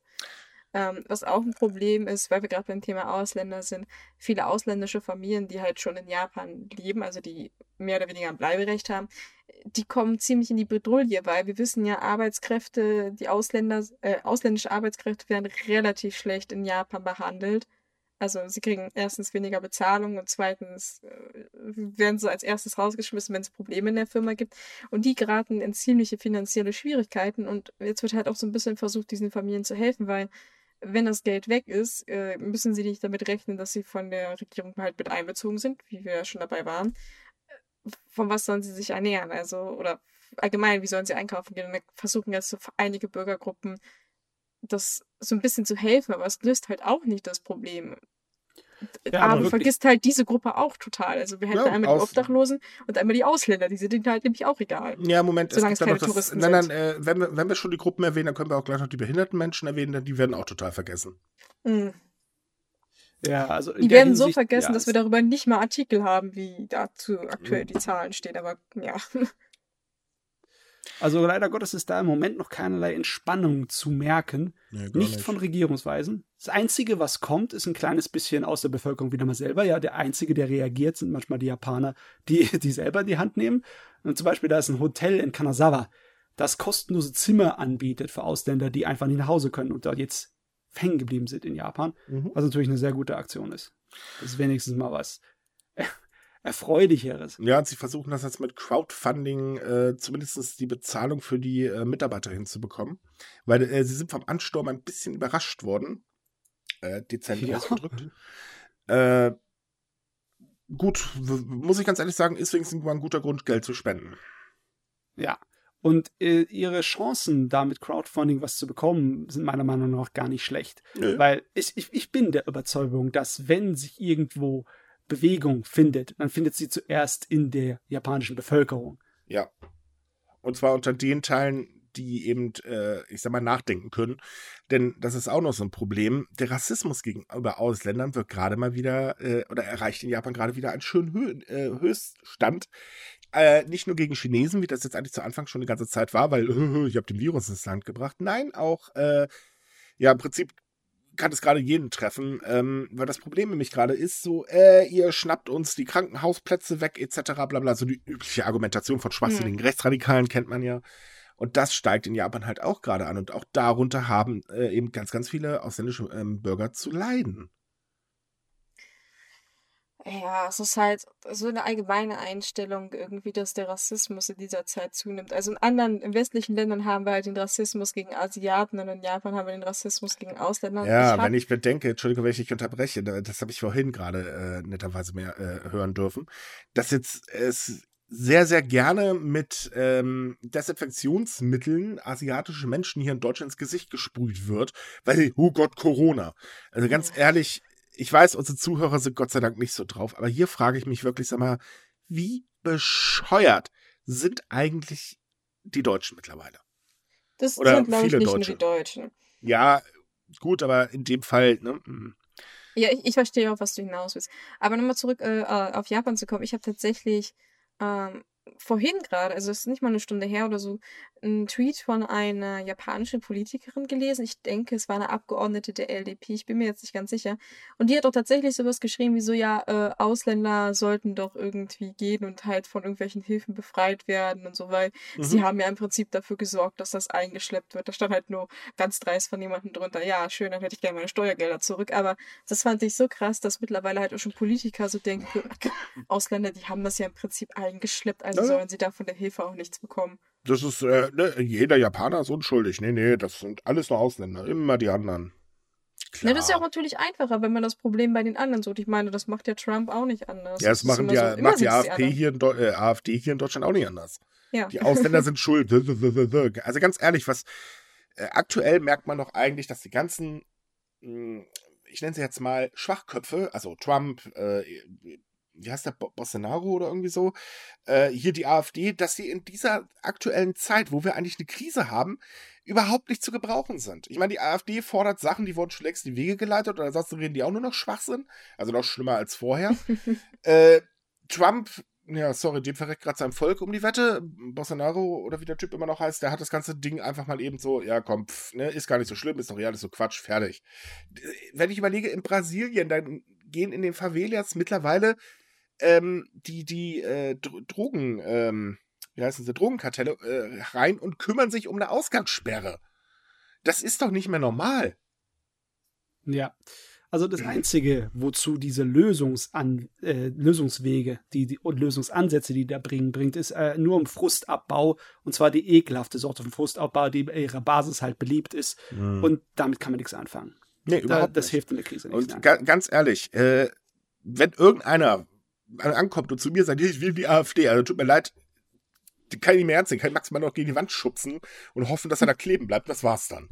Ähm, was auch ein Problem ist, weil wir gerade beim Thema Ausländer sind, viele ausländische Familien, die halt schon in Japan leben, also die mehr oder weniger ein Bleiberecht haben, die kommen ziemlich in die Bredouille, weil wir wissen ja, Arbeitskräfte, die Ausländer, äh, ausländische Arbeitskräfte werden relativ schlecht in Japan behandelt. Also sie kriegen erstens weniger Bezahlung und zweitens äh, werden sie als erstes rausgeschmissen, wenn es Probleme in der Firma gibt. Und die geraten in ziemliche finanzielle Schwierigkeiten. Und jetzt wird halt auch so ein bisschen versucht, diesen Familien zu helfen, weil wenn das Geld weg ist, äh, müssen sie nicht damit rechnen, dass sie von der Regierung halt mit einbezogen sind, wie wir ja schon dabei waren. Von was sollen sie sich ernähren? Also, oder allgemein, wie sollen sie einkaufen gehen? Und da versuchen jetzt so einige Bürgergruppen das so ein bisschen zu helfen, aber es löst halt auch nicht das Problem. Ja, aber aber du vergisst halt diese Gruppe auch total. Also wir hätten Ja, einmal die Obdachlosen und einmal die Ausländer. Die sind halt nämlich auch egal. Ja, Moment, Solange es es keine das. Touristen Nein, nein, sind. äh, wenn, wir, wenn wir schon die Gruppen erwähnen, dann können wir auch gleich noch die behinderten Menschen erwähnen, denn die werden auch total vergessen. Mhm. Ja, also Die werden so Hinsicht- vergessen, ja, dass wir darüber nicht mal Artikel haben, wie dazu aktuell die Zahlen stehen. Aber ja. Also leider Gottes ist da im Moment noch keinerlei Entspannung zu merken. Nee, Nicht, von Regierungsweisen. Das Einzige, was kommt, ist ein kleines bisschen aus der Bevölkerung wieder mal selber. Ja, der Einzige, der reagiert, sind manchmal die Japaner, die die selber in die Hand nehmen. Und zum Beispiel, da ist ein Hotel in Kanazawa, das kostenlose Zimmer anbietet für Ausländer, die einfach nicht nach Hause können und dort jetzt hängen geblieben sind in Japan. Mhm. Was natürlich eine sehr gute Aktion ist. Das ist wenigstens mal was Erfreulicheres. Ja, und sie versuchen das jetzt mit Crowdfunding äh, zumindest die Bezahlung für die äh, Mitarbeiter hinzubekommen. Weil äh, sie sind vom Ansturm ein bisschen überrascht worden. Äh, dezent Ja. ausgedrückt. Äh, gut, muss ich ganz ehrlich sagen, ist wenigstens mal ein guter Grund, Geld zu spenden. Ja. Und äh, ihre Chancen, da mit Crowdfunding was zu bekommen, sind meiner Meinung nach gar nicht schlecht. Nö. Weil ich, ich, ich bin der Überzeugung, dass wenn sich irgendwo Bewegung findet, dann findet sie zuerst in der japanischen Bevölkerung. Ja. Und zwar unter den Teilen, die eben, äh, ich sag mal, nachdenken können. Denn das ist auch noch so ein Problem. Der Rassismus gegenüber Ausländern wird gerade mal wieder, äh, oder erreicht in Japan gerade wieder einen schönen Hö äh, Höchststand. Äh, nicht nur gegen Chinesen, wie das jetzt eigentlich zu Anfang schon die ganze Zeit war, weil ich habe den Virus ins Land gebracht. Nein, auch, äh, ja, im Prinzip kann es gerade jeden treffen, ähm, weil das Problem nämlich gerade ist, so, äh, ihr schnappt uns die Krankenhausplätze weg, etc., bla bla, so die übliche Argumentation von schwachsinnigen Rechtsradikalen kennt man ja. Und das steigt in Japan halt auch gerade an. Und auch darunter haben äh, eben ganz, ganz viele ausländische ähm, Bürger zu leiden. Ja, es ist halt so eine allgemeine Einstellung irgendwie, dass der Rassismus in dieser Zeit zunimmt. Also in anderen, in westlichen Ländern haben wir halt den Rassismus gegen Asiaten und in Japan haben wir den Rassismus gegen Ausländer. Ja, hab- wenn ich bedenke, Entschuldigung, wenn ich dich unterbreche, da- das habe ich vorhin gerade äh, netterweise mehr äh, hören dürfen, dass jetzt es sehr, sehr gerne mit ähm, Desinfektionsmitteln asiatische Menschen hier in Deutschland ins Gesicht gesprüht wird, weil, oh Gott, Corona. Also ganz ehrlich, ich weiß, unsere Zuhörer sind Gott sei Dank nicht so drauf, aber hier frage ich mich wirklich, sag mal, wie bescheuert sind eigentlich die Deutschen mittlerweile? das oder sind, glaube ich, nicht Deutsche. nur die Deutschen. Ja, gut, aber in dem Fall, ne? mm. Ja, ich, ich verstehe auch, was du hinaus willst. Aber nochmal zurück äh, äh, auf Japan zu kommen. Ich habe tatsächlich ähm, vorhin gerade, also es ist nicht mal eine Stunde her oder so, einen Tweet von einer japanischen Politikerin gelesen. Ich denke, es war eine Abgeordnete der LDP. Ich bin mir jetzt nicht ganz sicher. Und die hat doch tatsächlich sowas geschrieben wie so, ja, äh, Ausländer sollten doch irgendwie gehen und halt von irgendwelchen Hilfen befreit werden und so, weil sie Mhm. haben ja im Prinzip dafür gesorgt, dass das eingeschleppt wird. Da stand halt nur ganz dreist von jemandem drunter, ja, schön, dann hätte ich gerne meine Steuergelder zurück. Aber das fand ich so krass, dass mittlerweile halt auch schon Politiker so denken, Ausländer, die haben das ja im Prinzip eingeschleppt, also Ja. sollen sie da von der Hilfe auch nichts bekommen. Das ist, äh, ne, jeder Japaner ist unschuldig. Nee, nee, das sind alles nur Ausländer. Immer die anderen. Ja, das ist ja auch natürlich einfacher, wenn man das Problem bei den anderen sucht. Ich meine, das macht ja Trump auch nicht anders. Ja, das ist machen die, so- macht die AfD, hier in äh, AfD hier in Deutschland auch nicht anders. Ja. Die Ausländer sind schuld. Also ganz ehrlich, was äh, aktuell merkt man doch eigentlich, dass die ganzen, mh, ich nenne sie jetzt mal Schwachköpfe, also Trump, äh, wie heißt der, Bo- Bolsonaro oder irgendwie so, äh, hier die AfD, dass sie in dieser aktuellen Zeit, wo wir eigentlich eine Krise haben, überhaupt nicht zu gebrauchen sind. Ich meine, die AfD fordert Sachen, die wurden schon längst in die Wege geleitet oder ansonsten reden die auch nur noch Schwachsinn, also noch schlimmer als vorher. äh, Trump, ja, sorry, dem verreckt gerade sein Volk um die Wette. Bolsonaro oder wie der Typ immer noch heißt, der hat das ganze Ding einfach mal eben so, ja komm, pff, ne, ist gar nicht so schlimm, ist doch ja alles so Quatsch, fertig. Wenn ich überlege, in Brasilien, dann gehen in den Favelas mittlerweile ähm, die, die äh, Dro- Drogen, ähm, wie heißen sie, Drogenkartelle äh, rein und kümmern sich um eine Ausgangssperre. Das ist doch nicht mehr normal. Ja. Also das Einzige, wozu diese Lösungsan äh, Lösungswege die, die, und Lösungsansätze, die da bringen, bringt, ist äh, nur um Frustabbau. Und zwar die ekelhafte Sorte von Frustabbau, die bei ihrer Basis halt beliebt ist. Mhm. Und damit kann man nichts anfangen. Nee, Da, überhaupt das nicht. hilft in der Krise nicht. Und ga ganz ehrlich, äh, wenn irgendeiner ankommt und zu mir sagt, ich will die AfD, also tut mir leid, die kann ich nicht mehr ernst nehmen, kann ich maximal noch gegen die Wand schubsen und hoffen, dass er da kleben bleibt. Das war's dann.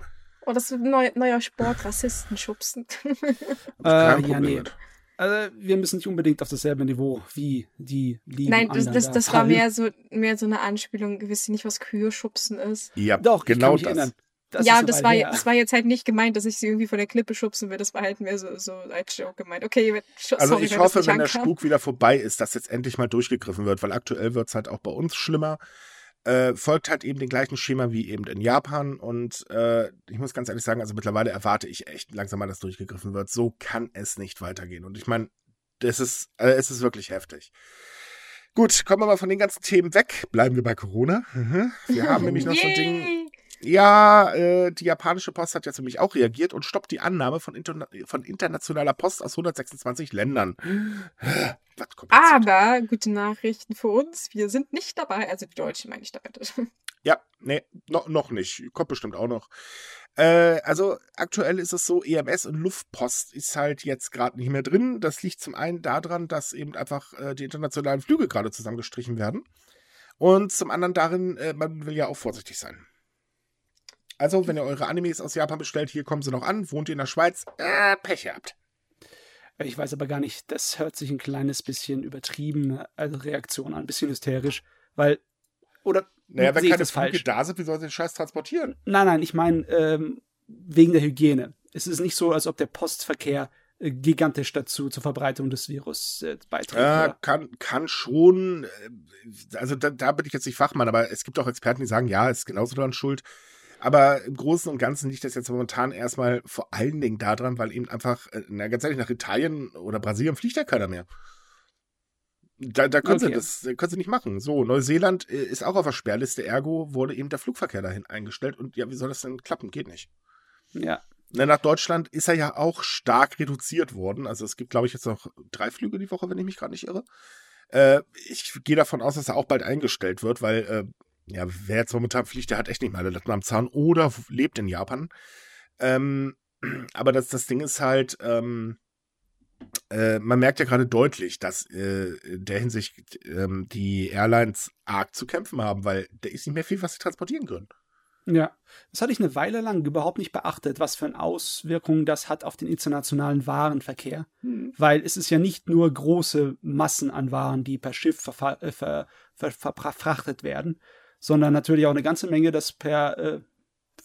Oh, das ist ein neu, neuer Sport, Rassisten schubsen. Äh, Kein ja, Problem nee. mit. Also, wir müssen nicht unbedingt auf dasselbe Niveau wie die lieben Nein, das, das, da das war mehr so, mehr so eine Anspielung. Wisst ihr nicht, was Kühe schubsen ist? Ja, Doch, genau ich kann mich das. erinnern. Das ja, das war, her. das war jetzt halt nicht gemeint, dass ich sie irgendwie von der Klippe schubsen will. Das war halt mehr so, so als Joke gemeint. Okay, Also sorry, ich wenn das hoffe, wenn der ankam. Spuk wieder vorbei ist, dass jetzt endlich mal durchgegriffen wird, weil aktuell wird es halt auch bei uns schlimmer. Äh, folgt halt eben dem gleichen Schema wie eben in Japan und äh, ich muss ganz ehrlich sagen, also mittlerweile erwarte ich echt langsam mal, dass durchgegriffen wird. So kann es nicht weitergehen. Und ich meine, das ist, äh, es ist wirklich heftig. Gut, kommen wir mal von den ganzen Themen weg. Bleiben wir bei Corona. Wir haben nämlich noch so ein Ding. Ja, äh, die japanische Post hat jetzt nämlich auch reagiert und stoppt die Annahme von, interna von internationaler Post aus 126 Ländern. Was kommt jetzt? Aber gute Nachrichten für uns. Wir sind nicht dabei. Also die Deutschen meine ich damit. Ja, nee, no, noch nicht. Kommt bestimmt auch noch. Äh, also aktuell ist es so, EMS und Luftpost ist halt jetzt gerade nicht mehr drin. Das liegt zum einen daran, dass eben einfach äh, die internationalen Flüge gerade zusammengestrichen werden. Und zum anderen darin, äh, man will ja auch vorsichtig sein. Also, wenn ihr eure Animes aus Japan bestellt, hier kommen sie noch an. Wohnt ihr in der Schweiz? Äh, Pech gehabt. Ich weiß aber gar nicht, das hört sich ein kleines bisschen übertrieben, also Reaktion an, ein bisschen hysterisch, weil, oder Naja, wenn keine Flüge falsch? da sind, wie soll sie den Scheiß transportieren? Nein, nein, ich meine, ähm, wegen der Hygiene. Es ist nicht so, als ob der Postverkehr äh, gigantisch dazu zur Verbreitung des Virus äh, beiträgt. Ja, kann, kann schon. äh, Also da, da bin ich jetzt nicht Fachmann, aber es gibt auch Experten, die sagen, ja, ist genauso daran schuld. Aber im Großen und Ganzen liegt das jetzt momentan erstmal vor allen Dingen daran, weil eben einfach, äh, na, ganz ehrlich, nach Italien oder Brasilien fliegt ja keiner mehr. Da, da können, sie Okay. das äh, können sie nicht machen. So, Neuseeland äh, ist auch auf der Sperrliste, ergo wurde eben der Flugverkehr dahin eingestellt. Und ja, wie soll das denn klappen? Geht nicht. Ja, Na, nach Deutschland ist er ja auch stark reduziert worden. Also es gibt, glaube ich, jetzt noch drei Flüge die Woche, wenn ich mich gerade nicht irre. Äh, ich gehe davon aus, dass er auch bald eingestellt wird, weil, äh, ja, wer jetzt momentan fliegt, der hat echt nicht mal alle Latten am Zahn oder lebt in Japan. Ähm, aber das, das Ding ist halt, ähm, äh, man merkt ja gerade deutlich, dass äh, in der Hinsicht ähm, die Airlines arg zu kämpfen haben, weil da ist nicht mehr viel, was sie transportieren können. ja. Das hatte ich eine Weile lang überhaupt nicht beachtet, was für eine Auswirkung das hat auf den internationalen Warenverkehr. Weil es ist ja nicht nur große Massen an Waren, die per Schiff äh, ver ver ver verfrachtet werden, sondern natürlich auch eine ganze Menge, das per äh,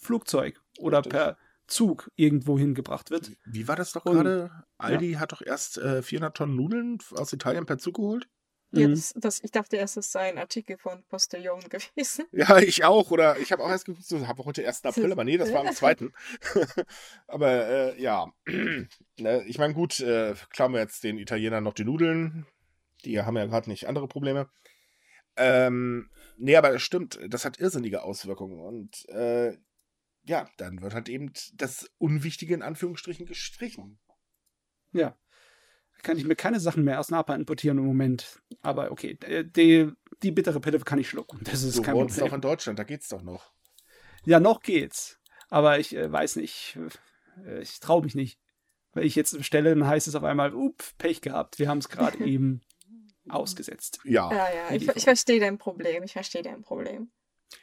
Flugzeug oder Richtig. per Zug irgendwo hingebracht wird. Wie war das doch gerade? Aldi hat doch erst äh, 400 Tonnen Nudeln aus Italien per Zug geholt? Ja, Mhm. das, das, ich dachte erst, es sei ein Artikel von Postillon gewesen. Ja, ich auch. Oder ich habe auch erst geguckt, so, habe heute 1. April, aber nee, das war am 2. aber äh, ja, ne, ich meine, gut, äh, klauen wir jetzt den Italienern noch die Nudeln. Die haben ja gerade nicht andere Probleme. Ähm, nee, aber das stimmt, das hat irrsinnige Auswirkungen. Und äh, ja, dann wird halt eben das Unwichtige in Anführungsstrichen gestrichen. Ja. Kann ich mir keine Sachen mehr aus Japan importieren im Moment. Aber okay, äh, die, die bittere Pille kann ich schlucken. Das ist Du kein Problem. doch in Deutschland, da geht's doch noch. Ja, noch geht's. Aber ich äh, weiß nicht. Äh, ich traue mich nicht. Wenn ich jetzt bestelle, dann heißt es auf einmal, up, Pech gehabt. Wir haben es gerade eben ausgesetzt. Ja. Ja, ja, ich, ich verstehe dein Problem. Ich verstehe dein Problem.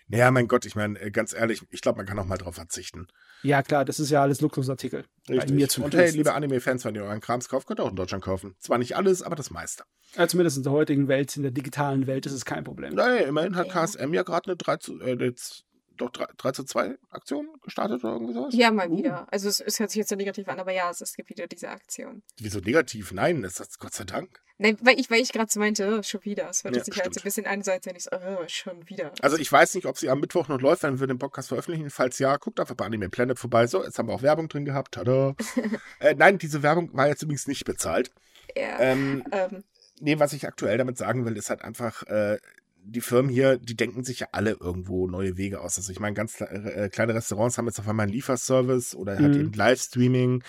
Naja, mein Gott, ich meine, äh, ganz ehrlich, ich glaube, man kann auch mal drauf verzichten. Ja, klar, das ist ja alles Luxusartikel. Bei mir Und hey, liebe Anime-Fans, wenn ihr euren Krams kauft, könnt ihr auch in Deutschland kaufen. Zwar nicht alles, aber das meiste. Ja, zumindest in der heutigen Welt, in der digitalen Welt, ist es kein Problem. Naja, immerhin hat. KSM ja gerade eine 3 zu, äh, jetzt, doch 3, 3 zu 2 Aktion gestartet oder irgendwie sowas. Ja, mal Uh. wieder. Also es, es hört sich jetzt so negativ an, aber ja, es, es gibt wieder diese Aktion. Wieso negativ? Nein, das ist Gott sei Dank. Nein, weil ich, weil ich gerade so meinte, oh, schon wieder. Es hört Ja, sich halt so ein bisschen an, als wenn ich so, oh, schon wieder. Also ich weiß nicht, ob sie am Mittwoch noch läuft, wenn wir den Podcast veröffentlichen. Falls ja, guckt einfach bei Anime Planet vorbei. So, jetzt haben wir auch Werbung drin gehabt. Tada. äh, nein, diese Werbung war jetzt übrigens nicht bezahlt. ja. Ähm, Ähm, nee, was ich aktuell damit sagen will, ist halt einfach, äh, die Firmen hier, die denken sich ja alle irgendwo neue Wege aus. Also ich meine, ganz kle- äh, kleine Restaurants haben jetzt auf einmal einen Lieferservice oder halt Mhm. eben Livestreaming.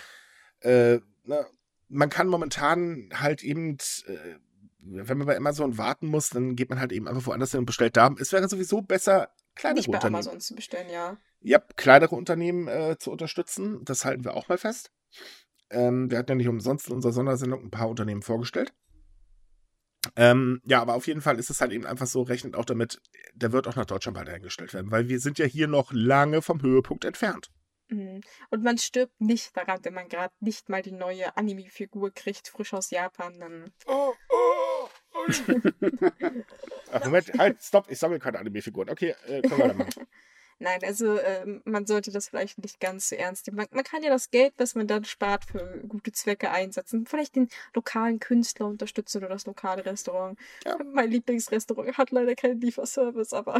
Äh, ne, man kann momentan halt eben, äh, wenn man bei Amazon warten muss, dann geht man halt eben einfach woanders hin und bestellt da. Es wäre sowieso besser, kleinere Nicht bei Unternehmen. Amazon zu bestellen, ja. Ja, kleinere Unternehmen äh, zu unterstützen. Das halten wir auch mal fest. Ähm, wir hatten ja nicht umsonst in unserer Sondersendung ein paar Unternehmen vorgestellt. Ähm, ja, aber auf jeden Fall ist es halt eben einfach so, rechnet auch damit, der wird auch nach Deutschland bald eingestellt werden, weil wir sind ja hier noch lange vom Höhepunkt entfernt. Mhm. Und man stirbt nicht daran, wenn man gerade nicht mal die neue Anime-Figur kriegt, frisch aus Japan. Dann Oh, oh, Ach, Moment, halt, stopp, ich sammle keine Anime-Figuren. Okay, äh, können wir machen. Nein, also ähm, man sollte das vielleicht nicht ganz so ernst nehmen. Man, man kann ja das Geld, was man dann spart, für gute Zwecke einsetzen. Vielleicht den lokalen Künstler unterstützen oder das lokale Restaurant. Ja. Mein Lieblingsrestaurant hat leider keinen Lieferservice, aber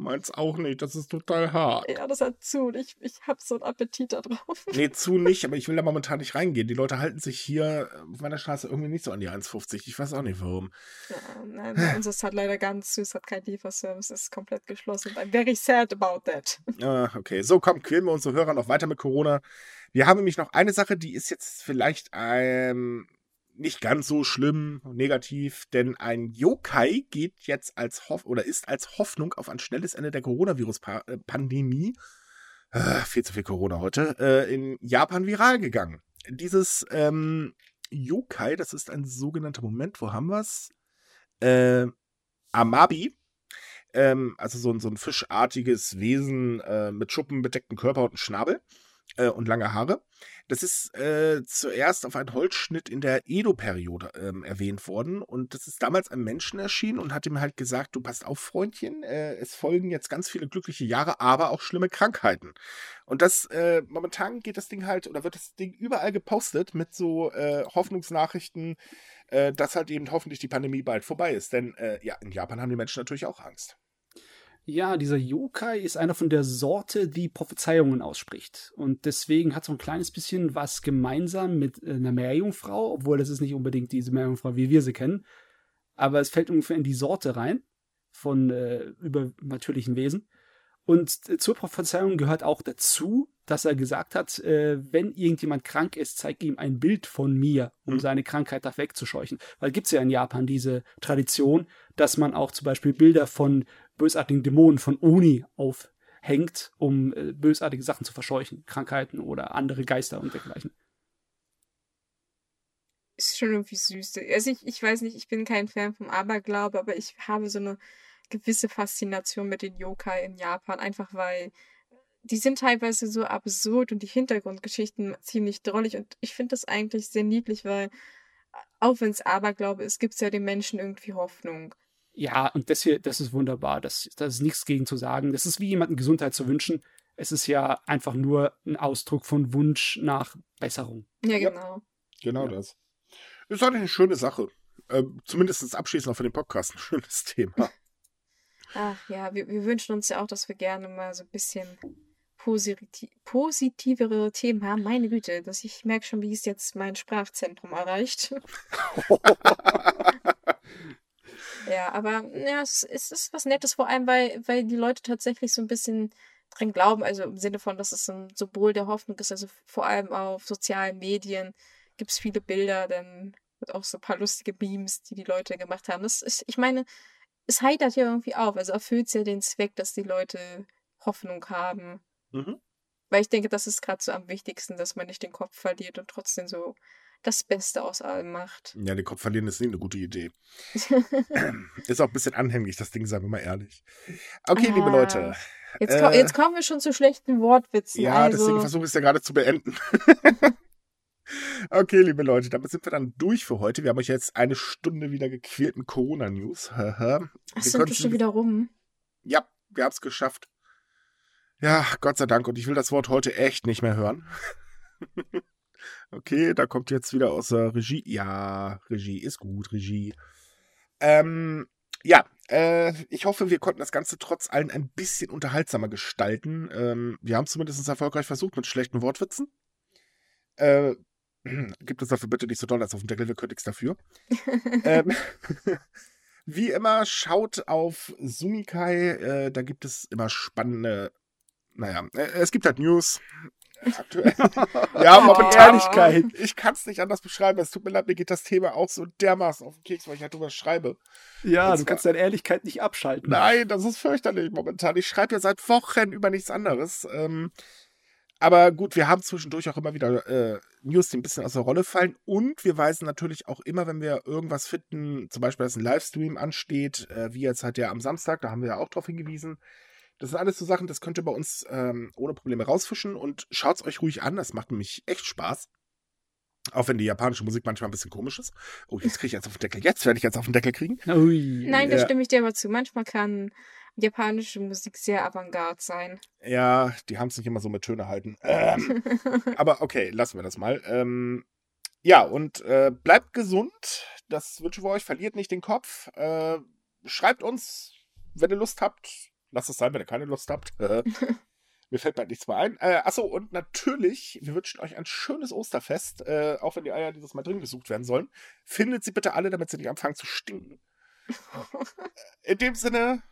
Meins auch nicht, das ist total hart. ja, das hat zu ich, ich habe so einen Appetit da drauf. Nee, zu nicht, aber ich will da momentan nicht reingehen. Die Leute halten sich hier auf meiner Straße irgendwie nicht so an die 1,50. Ich weiß auch nicht warum. Ja, nein, bei uns ist halt leider ganz süß, hat keinen Lieferservice, ist komplett geschlossen. I'm very sad about that. Ah, okay, so komm, quälen wir unsere Hörer noch weiter mit Corona. Wir haben nämlich noch eine Sache, die ist jetzt vielleicht ähm, nicht ganz so schlimm, negativ, denn ein Yokai geht jetzt als Hoff oder ist als Hoffnung auf ein schnelles Ende der Coronavirus-Pandemie, äh, viel zu viel Corona heute, äh, in Japan viral gegangen. Dieses ähm, Yokai, das ist ein sogenannter Moment, wo haben wir's? Äh, Amabi, ähm, also so, ein- so ein fischartiges Wesen äh, mit schuppenbedecktem Körper und einem Schnabel äh, und lange Haare. Das ist äh, zuerst auf einen Holzschnitt in der Edo-Periode ähm, erwähnt worden und das ist damals einem Menschen erschienen und hat ihm halt gesagt, du passt auf, Freundchen, äh, es folgen jetzt ganz viele glückliche Jahre, aber auch schlimme Krankheiten. Und das, äh, momentan geht das Ding halt, oder wird das Ding überall gepostet mit so äh, Hoffnungsnachrichten, äh, dass halt eben hoffentlich die Pandemie bald vorbei ist. Denn äh, ja, in Japan haben die Menschen natürlich auch Angst. Ja, dieser Yokai ist einer von der Sorte, die Prophezeiungen ausspricht. Und deswegen hat so ein kleines bisschen was gemeinsam mit äh, einer Meerjungfrau, obwohl das ist nicht unbedingt diese Meerjungfrau, wie wir sie kennen. Aber es fällt ungefähr in die Sorte rein von äh, übernatürlichen Wesen. Und äh, zur Prophezeiung gehört auch dazu, dass er gesagt hat, äh, wenn irgendjemand krank ist, zeig ihm ein Bild von mir, um Mhm. seine Krankheit da wegzuscheuchen. Weil gibt's ja in Japan diese Tradition, dass man auch zum Beispiel Bilder von bösartigen Dämonen von Oni aufhängt, um äh, bösartige Sachen zu verscheuchen, Krankheiten oder andere Geister und dergleichen. Ist schon irgendwie süß. Also ich, ich weiß nicht, ich bin kein Fan vom Aberglaube, aber ich habe so eine gewisse Faszination mit den Yokai in Japan, einfach weil die sind teilweise so absurd und die Hintergrundgeschichten ziemlich drollig und ich finde das eigentlich sehr niedlich, weil auch wenn es Aberglaube ist, gibt es ja den Menschen irgendwie Hoffnung. Ja, und das hier, das ist wunderbar. Das, das ist nichts gegen zu sagen. Das ist wie jemandem Gesundheit zu wünschen. Es ist ja einfach nur ein Ausdruck von Wunsch nach Besserung. Ja, Ja. genau. Genau Ja. das. Ist eigentlich eine schöne Sache. Ähm, zumindest abschließend auch für den Podcast ein schönes Thema. Ach ja, wir, wir wünschen uns ja auch, dass wir gerne mal so ein bisschen positi positivere Themen haben. Meine Güte, dass ich merke schon, wie es jetzt mein Sprachzentrum erreicht. Ja, aber ja, es, es ist was Nettes, vor allem, weil, weil die Leute tatsächlich so ein bisschen dran glauben, also im Sinne von, dass es ein Symbol der Hoffnung ist. Also vor allem auf sozialen Medien gibt es viele Bilder, dann wird auch so ein paar lustige Memes, die die Leute gemacht haben. Das ist, ich meine, es heitert ja irgendwie auf, also erfüllt ja den Zweck, dass die Leute Hoffnung haben. mhm. Weil ich denke, das ist gerade so am wichtigsten, dass man nicht den Kopf verliert und trotzdem so das Beste aus allem macht. Ja, den Kopf verlieren ist nicht eine gute Idee. Ist auch ein bisschen anhänglich, das Ding, sagen wir mal ehrlich. Okay, liebe Ah, Leute. Jetzt, Äh, jetzt kommen wir schon zu schlechten Wortwitzen. Ja, also, deswegen versuche ich es ja gerade zu beenden. okay, liebe Leute, damit sind wir dann durch für heute. Wir haben euch jetzt eine Stunde wieder gequält mit Corona-News. Ach, Wir sind wir schon wieder rum? Ja, wir haben es geschafft. Ja, Gott sei Dank. Und ich will das Wort heute echt nicht mehr hören. okay, da kommt jetzt wieder aus der Regie. Ja, Regie ist gut, Regie. Ähm, ja, äh, ich hoffe, wir konnten das Ganze trotz allem ein bisschen unterhaltsamer gestalten. Ähm, wir haben es zumindest erfolgreich versucht mit schlechten Wortwitzen. Äh, gibt uns dafür bitte nicht so doll als auf dem Deckel, wir können nichts dafür. ähm, wie immer, schaut auf Sumikai. Äh, da gibt es immer spannende. Naja, äh, es gibt halt News. Aktuell. ja, momentan. Ehrlichkeit. Ich kann es nicht anders beschreiben. Es tut mir leid, mir geht das Thema auch so dermaßen auf den Keks, weil ich halt drüber schreibe. Ja, Und du kannst deine Ehrlichkeit nicht abschalten. Nein, das ist fürchterlich momentan. Ich schreibe ja seit Wochen über nichts anderes. Ähm, aber gut, wir haben zwischendurch auch immer wieder äh, News, die ein bisschen aus der Rolle fallen. Und wir weisen natürlich auch immer, wenn wir irgendwas finden, zum Beispiel, dass ein Livestream ansteht, äh, wie jetzt halt der am Samstag, da haben wir ja auch drauf hingewiesen. Das sind alles so Sachen, das könnt ihr bei uns ähm, ohne Probleme rausfischen und schaut es euch ruhig an. Das macht nämlich echt Spaß. Auch wenn die japanische Musik manchmal ein bisschen komisch ist. Oh, jetzt kriege ich jetzt auf den Deckel. Jetzt werde ich jetzt auf den Deckel kriegen. Ui. Nein, da stimme ich dir aber zu. Manchmal kann japanische Musik sehr avantgarde sein. Ja, die haben es nicht immer so mit Töne halten. Ähm, aber okay, lassen wir das mal. Ähm, ja, und äh, bleibt gesund. Das wünschen wir euch. Verliert nicht den Kopf. Äh, schreibt uns, wenn ihr Lust habt. Lasst es sein, wenn ihr keine Lust habt. Äh, mir fällt bald nichts mehr ein. Äh, achso, und natürlich, wir wünschen euch ein schönes Osterfest. Äh, auch wenn die Eier dieses Mal drin gesucht werden sollen. Findet sie bitte alle, damit sie nicht anfangen zu stinken. In dem Sinne,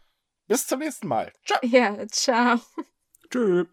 bis zum nächsten Mal. Ciao. ja, ciao. Tschüss.